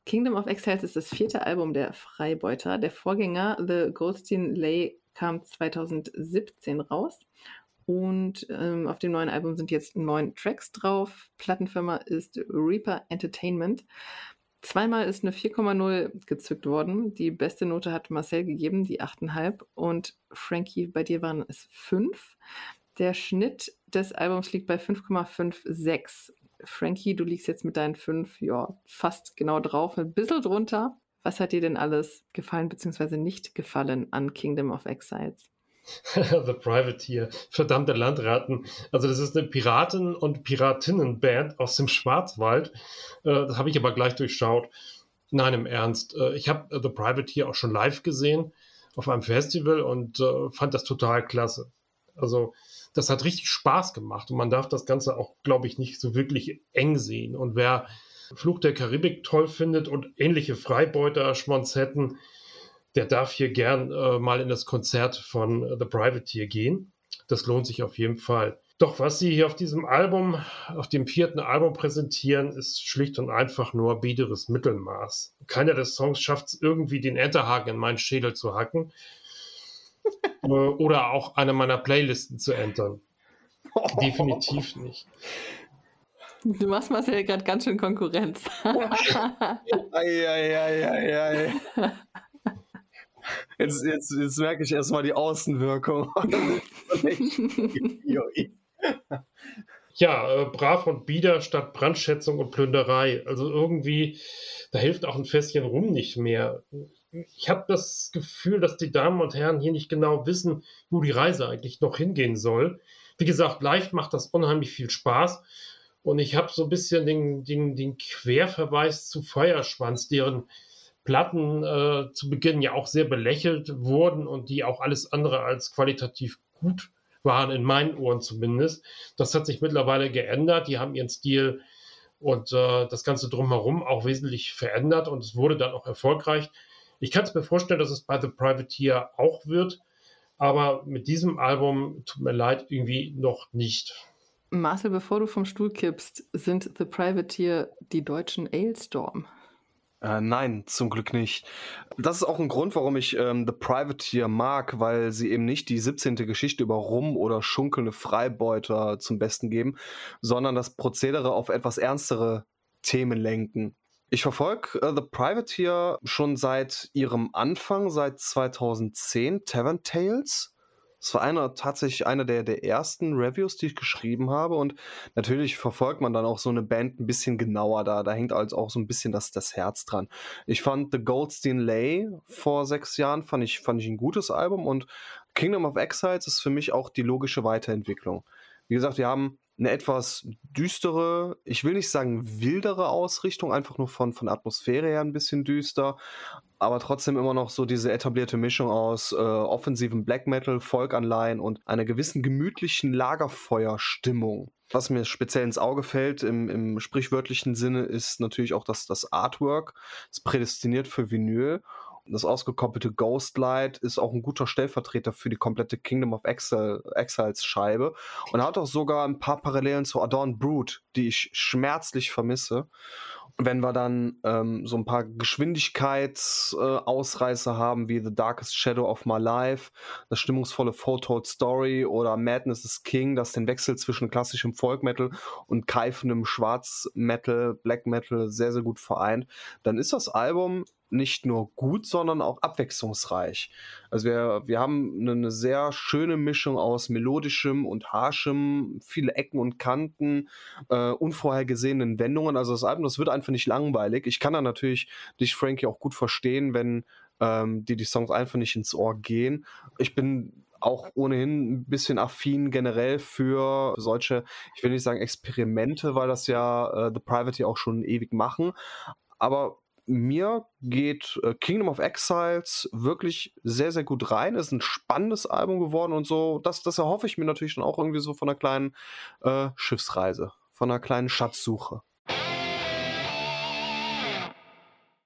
Kingdom of Exiles ist das vierte Album der Freibeuter. Der Vorgänger The Goldstein Lay kam 2017 raus. Und ähm, auf dem neuen Album sind jetzt neun Tracks drauf. Plattenfirma ist Reaper Entertainment. Zweimal ist eine 4,0 gezückt worden. Die beste Note hat Marcel gegeben, die 8,5. Und Frankie, bei dir waren es 5. Der Schnitt des Albums liegt bei 5,56. Frankie, du liegst jetzt mit deinen 5, ja, fast genau drauf, ein bisschen drunter. Was hat dir denn alles gefallen bzw. nicht gefallen an Kingdom of Exiles? The Privateer, verdammte Landratten. Also das ist eine Piraten- und Piratinnenband aus dem Schwarzwald. Äh, das habe ich aber gleich durchschaut. Nein, im Ernst. Äh, ich habe The Privateer auch schon live gesehen auf einem Festival und äh, fand das total klasse. Also das hat richtig Spaß gemacht und man darf das Ganze auch, glaube ich, nicht so wirklich eng sehen. Und wer Fluch der Karibik toll findet und ähnliche Freibeuter-Schmonzetten, der darf hier gern äh, mal in das Konzert von The Privateer gehen. Das lohnt sich auf jeden Fall. Doch was sie hier auf diesem Album, auf dem vierten Album präsentieren, ist schlicht und einfach nur biederes Mittelmaß. Keiner der Songs schafft es irgendwie, den Enterhaken in meinen Schädel zu hacken. Äh, oder auch eine meiner Playlisten zu entern. Definitiv nicht. Du machst Marcel gerade ganz schön Konkurrenz. ei, ei, ei, ei, ei. Jetzt, jetzt, jetzt merke ich erstmal die Außenwirkung. ja, äh, brav und bieder statt Brandschätzung und Plünderei. Also irgendwie, da hilft auch ein Fässchen rum nicht mehr ich habe das Gefühl, dass die Damen und Herren hier nicht genau wissen, wo die Reise eigentlich noch hingehen soll. Wie gesagt, live macht das unheimlich viel Spaß. Und ich habe so ein bisschen den, den, den Querverweis zu Feuerschwanz, deren Platten äh, zu Beginn ja auch sehr belächelt wurden und die auch alles andere als qualitativ gut waren, in meinen Ohren zumindest. Das hat sich mittlerweile geändert. Die haben ihren Stil und äh, das Ganze drumherum auch wesentlich verändert und es wurde dann auch erfolgreich. Ich kann es mir vorstellen, dass es bei The Privateer auch wird, aber mit diesem Album tut mir leid, irgendwie noch nicht. Marcel, bevor du vom Stuhl kippst, sind The Privateer die deutschen Ailstorm? Äh, nein, zum Glück nicht. Das ist auch ein Grund, warum ich ähm, The Privateer mag, weil sie eben nicht die 17. Geschichte über Rum oder schunkelnde Freibeuter zum Besten geben, sondern das Prozedere auf etwas ernstere Themen lenken. Ich verfolge äh, The Privateer schon seit ihrem Anfang, seit 2010, Tavern Tales. Das war einer, tatsächlich einer der, der ersten Reviews, die ich geschrieben habe. Und natürlich verfolgt man dann auch so eine Band ein bisschen genauer da. Da hängt also auch so ein bisschen das, das Herz dran. Ich fand The Goldstein Lay vor sechs Jahren, fand ich, fand ich ein gutes Album. Und Kingdom of Exiles ist für mich auch die logische Weiterentwicklung. Wie gesagt, wir haben eine etwas düstere, ich will nicht sagen wildere Ausrichtung, einfach nur von, von Atmosphäre her ein bisschen düster, aber trotzdem immer noch so diese etablierte Mischung aus äh, offensiven Black Metal, Folkanleihen und einer gewissen gemütlichen Lagerfeuerstimmung. Was mir speziell ins Auge fällt im, im sprichwörtlichen Sinne ist natürlich auch das, das Artwork. Es prädestiniert für Vinyl das ausgekoppelte Ghostlight ist auch ein guter Stellvertreter für die komplette Kingdom of Exile, Exiles Scheibe und hat auch sogar ein paar Parallelen zu Adorn Brood, die ich schmerzlich vermisse. Wenn wir dann ähm, so ein paar Geschwindigkeitsausreißer äh, haben, wie The Darkest Shadow of My Life, das stimmungsvolle Foretold Story oder Madness is King, das den Wechsel zwischen klassischem Folk Metal und keifendem Schwarz Metal, Black Metal sehr, sehr gut vereint, dann ist das Album nicht nur gut, sondern auch abwechslungsreich. Also wir, wir haben eine sehr schöne Mischung aus melodischem und harschem, viele Ecken und Kanten, äh, unvorhergesehenen Wendungen. Also das Album, das wird einfach nicht langweilig. Ich kann da natürlich dich, Frankie, auch gut verstehen, wenn ähm, die, die Songs einfach nicht ins Ohr gehen. Ich bin auch ohnehin ein bisschen affin generell für solche, ich will nicht sagen Experimente, weil das ja äh, The Private auch schon ewig machen. Aber mir geht äh, Kingdom of Exiles wirklich sehr, sehr gut rein. Ist ein spannendes Album geworden und so. Das, das erhoffe ich mir natürlich dann auch irgendwie so von einer kleinen äh, Schiffsreise, von einer kleinen Schatzsuche.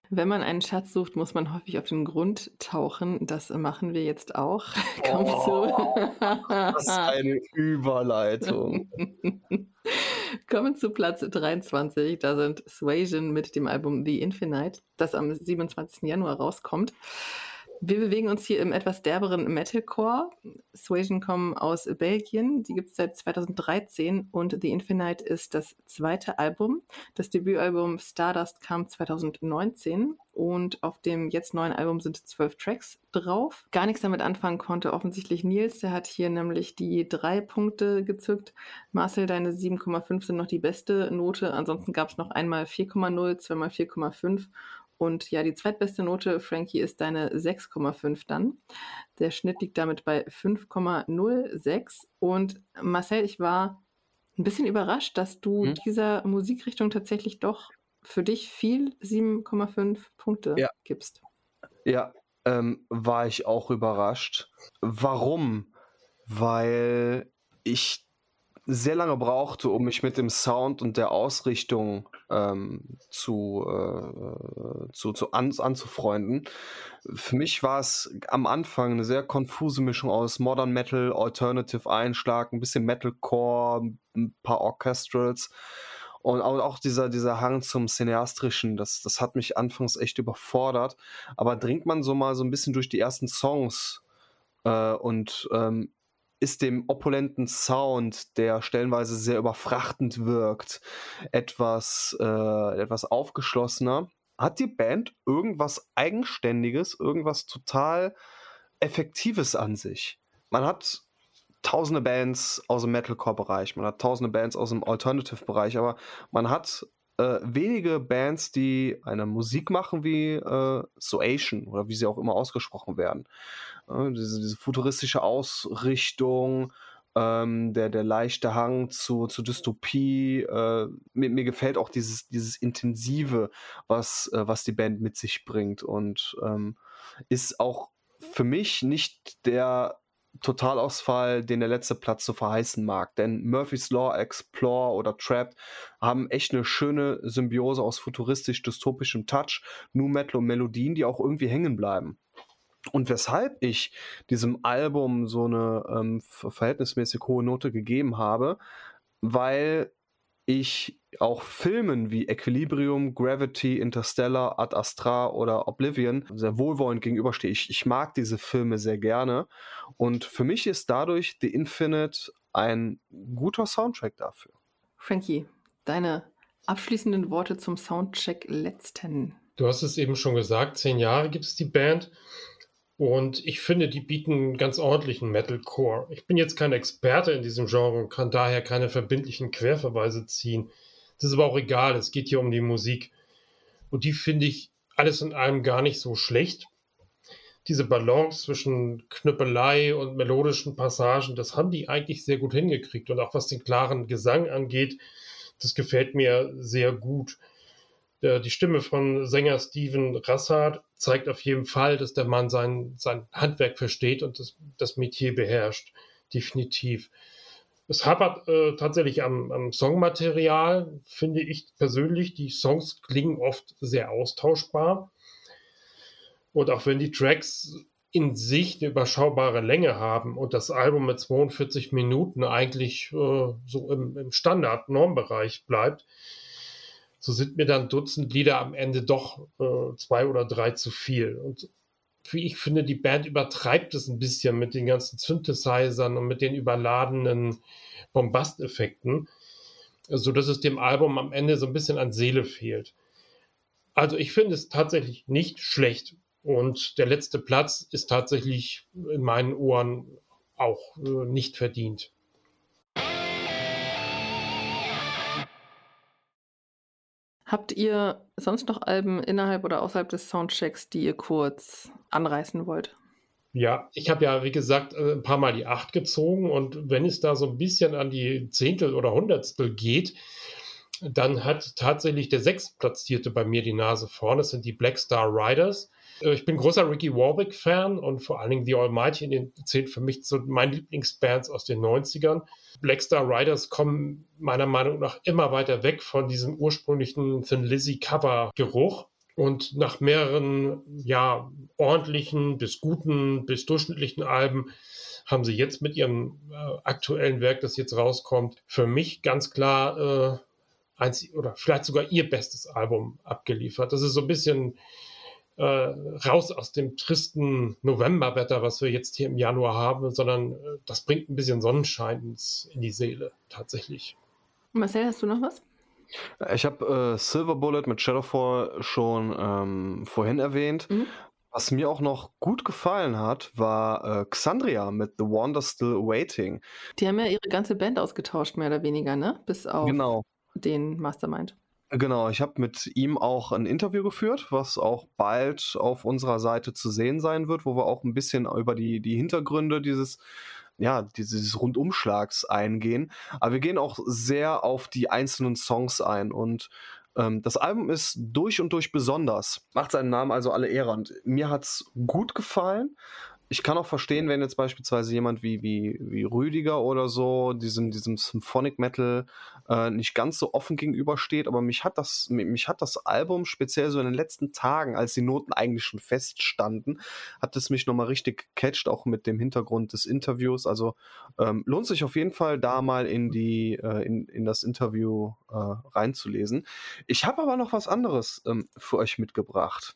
Wenn man einen Schatz sucht, muss man häufig auf den Grund tauchen. Das machen wir jetzt auch. Kommst oh, du? das ist eine Überleitung. Kommen zu Platz 23. Da sind Suasion mit dem Album The Infinite, das am 27. Januar rauskommt. Wir bewegen uns hier im etwas derberen Metalcore. Suasion kommen aus Belgien. Die gibt es seit 2013 und The Infinite ist das zweite Album. Das Debütalbum Stardust kam 2019 und auf dem jetzt neuen Album sind zwölf Tracks drauf. Gar nichts damit anfangen konnte offensichtlich Nils. Der hat hier nämlich die drei Punkte gezückt. Marcel, deine 7,5 sind noch die beste Note. Ansonsten gab es noch einmal 4,0, zweimal 4,5 und ja, die zweitbeste Note, Frankie, ist deine 6,5 dann. Der Schnitt liegt damit bei 5,06. Und Marcel, ich war ein bisschen überrascht, dass du hm? dieser Musikrichtung tatsächlich doch für dich viel 7,5 Punkte ja. gibst. Ja, ähm, war ich auch überrascht. Warum? Weil ich sehr lange brauchte, um mich mit dem Sound und der Ausrichtung ähm, zu, äh, zu, zu an, anzufreunden. Für mich war es am Anfang eine sehr konfuse Mischung aus Modern Metal, Alternative Einschlag, ein bisschen Metalcore, ein paar Orchestrals. Und auch dieser, dieser Hang zum Cineastrischen, das, das hat mich anfangs echt überfordert. Aber dringt man so mal so ein bisschen durch die ersten Songs äh, und ähm, ist dem opulenten Sound, der stellenweise sehr überfrachtend wirkt, etwas, äh, etwas aufgeschlossener. Hat die Band irgendwas Eigenständiges, irgendwas total Effektives an sich? Man hat tausende Bands aus dem Metalcore-Bereich, man hat tausende Bands aus dem Alternative-Bereich, aber man hat äh, wenige Bands, die eine Musik machen wie äh, Soation oder wie sie auch immer ausgesprochen werden. Äh, diese, diese, futuristische Ausrichtung, ähm, der, der leichte Hang zu, zu Dystopie. Äh, mir, mir gefällt auch dieses, dieses Intensive, was, äh, was die Band mit sich bringt und ähm, ist auch für mich nicht der Totalausfall, den der letzte Platz so verheißen mag. Denn Murphy's Law, Explore oder Trapped haben echt eine schöne Symbiose aus futuristisch-dystopischem Touch, New Metal und Melodien, die auch irgendwie hängen bleiben. Und weshalb ich diesem Album so eine ähm, verhältnismäßig hohe Note gegeben habe, weil ich auch Filmen wie Equilibrium, Gravity, Interstellar, Ad Astra oder Oblivion sehr wohlwollend gegenüberstehe. Ich, ich mag diese Filme sehr gerne und für mich ist dadurch The Infinite ein guter Soundtrack dafür. Frankie, deine abschließenden Worte zum Soundcheck letzten. Du hast es eben schon gesagt, zehn Jahre gibt es die Band. Und ich finde, die bieten ganz ordentlichen Metalcore. Ich bin jetzt kein Experte in diesem Genre und kann daher keine verbindlichen Querverweise ziehen. Das ist aber auch egal, es geht hier um die Musik. Und die finde ich alles in allem gar nicht so schlecht. Diese Balance zwischen Knüppelei und melodischen Passagen, das haben die eigentlich sehr gut hingekriegt. Und auch was den klaren Gesang angeht, das gefällt mir sehr gut. Die Stimme von Sänger Steven Rassard zeigt auf jeden Fall, dass der Mann sein, sein Handwerk versteht und das, das Metier beherrscht. Definitiv. Es hapert äh, tatsächlich am, am, Songmaterial, finde ich persönlich. Die Songs klingen oft sehr austauschbar. Und auch wenn die Tracks in sich eine überschaubare Länge haben und das Album mit 42 Minuten eigentlich äh, so im, im Standard-Normbereich bleibt, so sind mir dann Dutzend Lieder am Ende doch äh, zwei oder drei zu viel. Und wie ich finde, die Band übertreibt es ein bisschen mit den ganzen Synthesizern und mit den überladenen Bombasteffekten, sodass es dem Album am Ende so ein bisschen an Seele fehlt. Also ich finde es tatsächlich nicht schlecht. Und der letzte Platz ist tatsächlich in meinen Ohren auch äh, nicht verdient. Habt ihr sonst noch Alben innerhalb oder außerhalb des Soundchecks, die ihr kurz anreißen wollt? Ja, ich habe ja, wie gesagt, äh, ein paar Mal die Acht gezogen und wenn es da so ein bisschen an die Zehntel oder Hundertstel geht, dann hat tatsächlich der Sechstplatzierte bei mir die Nase vorne. Das sind die Black Star Riders. Äh, ich bin großer Ricky Warwick-Fan und vor allen Dingen The Almighty zählt für mich zu meinen Lieblingsbands aus den 90ern. Black Star Riders kommen meiner Meinung nach immer weiter weg von diesem ursprünglichen Thin Lizzy Cover-Geruch. Und nach mehreren, ja, ordentlichen bis guten bis durchschnittlichen Alben haben sie jetzt mit ihrem äh, aktuellen Werk, das jetzt rauskommt, für mich ganz klar äh, eins oder vielleicht sogar ihr bestes Album abgeliefert. Das ist so ein bisschen äh, raus aus dem tristen Novemberwetter, was wir jetzt hier im Januar haben, sondern äh, das bringt ein bisschen Sonnenschein ins, in die Seele tatsächlich. Marcel, hast du noch was? Ich habe äh, Silver Bullet mit Shadowfall schon ähm, vorhin erwähnt. Mhm. Was mir auch noch gut gefallen hat, war äh, Xandria mit The Wonder Still Waiting. Die haben ja ihre ganze Band ausgetauscht, mehr oder weniger, ne? Bis auf genau. den Mastermind. Genau, ich habe mit ihm auch ein Interview geführt, was auch bald auf unserer Seite zu sehen sein wird, wo wir auch ein bisschen über die, die Hintergründe dieses, ja, dieses Rundumschlags eingehen. Aber wir gehen auch sehr auf die einzelnen Songs ein und ähm, das Album ist durch und durch besonders, macht seinen Namen also alle Ehre. Und mir hat es gut gefallen ich kann auch verstehen, wenn jetzt beispielsweise jemand wie, wie, wie Rüdiger oder so diesem, diesem Symphonic Metal äh, nicht ganz so offen gegenübersteht, aber mich hat das, mich hat das Album speziell so in den letzten Tagen, als die Noten eigentlich schon feststanden, hat es mich nochmal richtig gecatcht, auch mit dem Hintergrund des Interviews. Also ähm, lohnt sich auf jeden Fall, da mal in die, äh, in, in das Interview äh, reinzulesen. Ich habe aber noch was anderes ähm, für euch mitgebracht.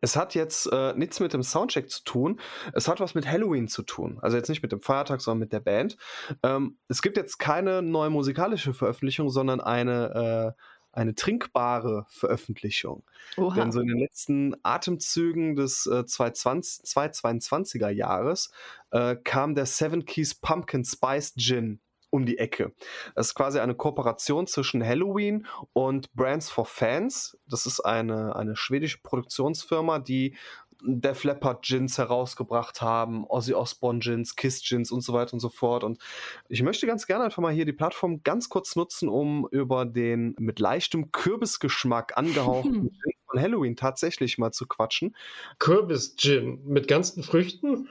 Es hat jetzt äh, nichts mit dem Soundcheck zu tun. Es hat was mit Halloween zu tun. Also jetzt nicht mit dem Feiertag, sondern mit der Band. Ähm, es gibt jetzt keine neue musikalische Veröffentlichung, sondern eine, äh, eine trinkbare Veröffentlichung. Oha. Denn so in den letzten Atemzügen des äh, 2022er Jahres äh, kam der Seven Keys Pumpkin Spice Gin um die Ecke. Das ist quasi eine Kooperation zwischen Halloween und Brands for Fans. Das ist eine, eine schwedische Produktionsfirma, die Def Leppard Gins herausgebracht haben, Ozzy Osbourne Gins, Kiss Gins und so weiter und so fort. Und ich möchte ganz gerne einfach mal hier die Plattform ganz kurz nutzen, um über den mit leichtem Kürbisgeschmack angehauchten Gin von Halloween tatsächlich mal zu quatschen. Kürbis-Gin mit ganzen Früchten?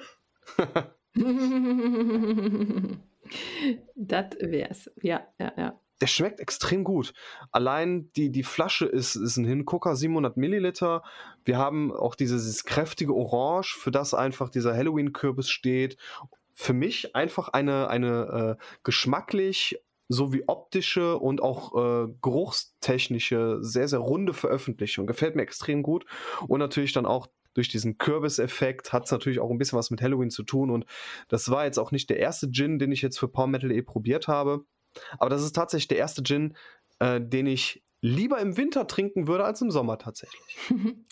das wär's. Ja, ja, ja der schmeckt extrem gut. Allein die, die Flasche ist, ist ein Hingucker, 700 Milliliter. Wir haben auch dieses kräftige Orange, für das einfach dieser Halloween-Kürbis steht. Für mich einfach eine, eine äh, geschmacklich sowie optische und auch äh, geruchstechnische sehr, sehr runde Veröffentlichung. Gefällt mir extrem gut. Und natürlich dann auch durch diesen Kürbis-Effekt hat es natürlich auch ein bisschen was mit Halloween zu tun. Und das war jetzt auch nicht der erste Gin, den ich jetzt für Power Metal E probiert habe. Aber das ist tatsächlich der erste Gin, äh, den ich lieber im Winter trinken würde als im Sommer tatsächlich.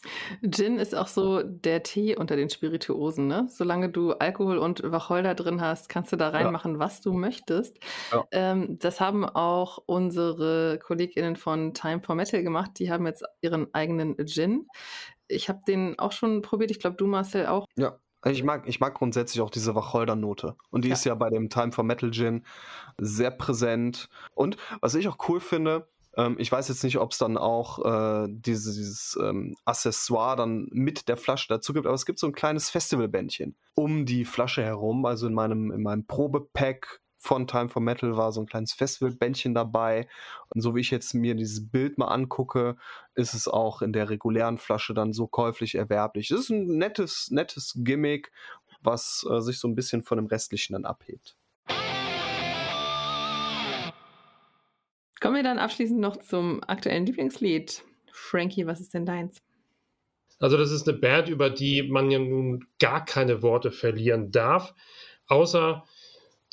Gin ist auch so der Tee unter den Spirituosen, ne? Solange du Alkohol und Wacholder drin hast, kannst du da reinmachen, ja. was du möchtest. Ja. Ähm, das haben auch unsere KollegInnen von Time for Metal gemacht. Die haben jetzt ihren eigenen Gin. Ich habe den auch schon probiert. Ich glaube, du, Marcel, auch. Ja. Also ich mag, ich mag grundsätzlich auch diese Wacholder-Note. Und die ja. ist ja bei dem Time for Metal Gin sehr präsent. Und was ich auch cool finde, ähm, ich weiß jetzt nicht, ob es dann auch äh, dieses, dieses ähm, Accessoire dann mit der Flasche dazu gibt, aber es gibt so ein kleines Festivalbändchen um die Flasche herum. Also in meinem, in meinem Probepack von Time for Metal war so ein kleines Festivalbändchen dabei. Und so wie ich jetzt mir dieses Bild mal angucke, ist es auch in der regulären Flasche dann so käuflich erwerblich. Es ist ein nettes, nettes Gimmick, was äh, sich so ein bisschen von dem restlichen dann abhebt. Kommen wir dann abschließend noch zum aktuellen Lieblingslied. Frankie, was ist denn deins? Also das ist eine Band, über die man ja nun gar keine Worte verlieren darf, außer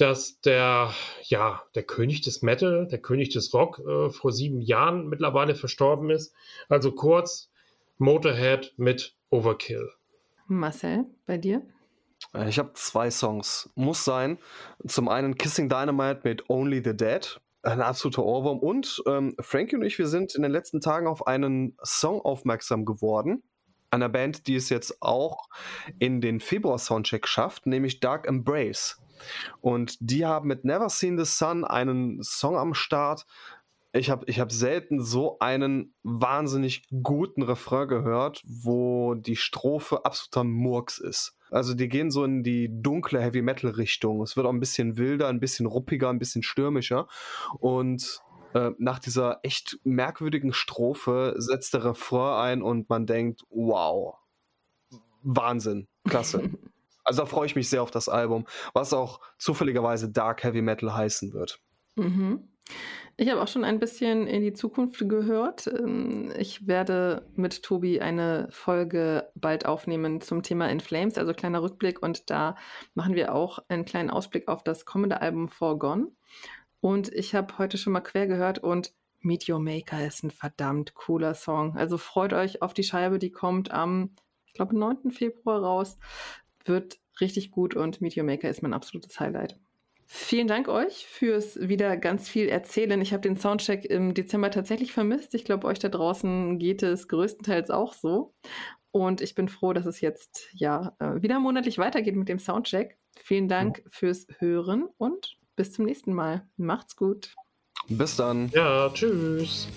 dass der, ja, der König des Metal, der König des Rock äh, vor sieben Jahren mittlerweile verstorben ist. Also kurz Motorhead mit Overkill. Marcel, bei dir? Äh, ich habe zwei Songs. Muss sein. Zum einen Kissing Dynamite mit Only the Dead. Ein absoluter Ohrwurm. Und ähm, Frankie und ich, wir sind in den letzten Tagen auf einen Song aufmerksam geworden. Einer Band, die es jetzt auch in den Februar-Soundcheck schafft, nämlich Dark Embrace. Und die haben mit Never Seen the Sun einen Song am Start. Ich habe ich hab selten so einen wahnsinnig guten Refrain gehört, wo die Strophe absoluter Murks ist. Also die gehen so in die dunkle Heavy Metal Richtung. Es wird auch ein bisschen wilder, ein bisschen ruppiger, ein bisschen stürmischer. Und äh, nach dieser echt merkwürdigen Strophe setzt der Refrain ein und man denkt, wow, Wahnsinn, klasse. Also da freue ich mich sehr auf das Album, was auch zufälligerweise Dark Heavy Metal heißen wird. Mhm. Ich habe auch schon ein bisschen in die Zukunft gehört. Ähm, ich werde mit Tobi eine Folge bald aufnehmen zum Thema In Flames, also kleiner Rückblick. Und da machen wir auch einen kleinen Ausblick auf das kommende Album Forgone. Und ich habe heute schon mal quer gehört und Meet Your Maker ist ein verdammt cooler Song. Also freut euch auf die Scheibe, die kommt am, ich glaube, 9. Februar raus wird richtig gut und Meteor Maker ist mein absolutes Highlight. Vielen Dank euch fürs wieder ganz viel erzählen. Ich habe den Soundcheck im Dezember tatsächlich vermisst. Ich glaube, euch da draußen geht es größtenteils auch so. Und ich bin froh, dass es jetzt ja äh, wieder monatlich weitergeht mit dem Soundcheck. Vielen Dank ja. fürs Hören und bis zum nächsten Mal. Macht's gut. Bis dann. Ja, tschüss.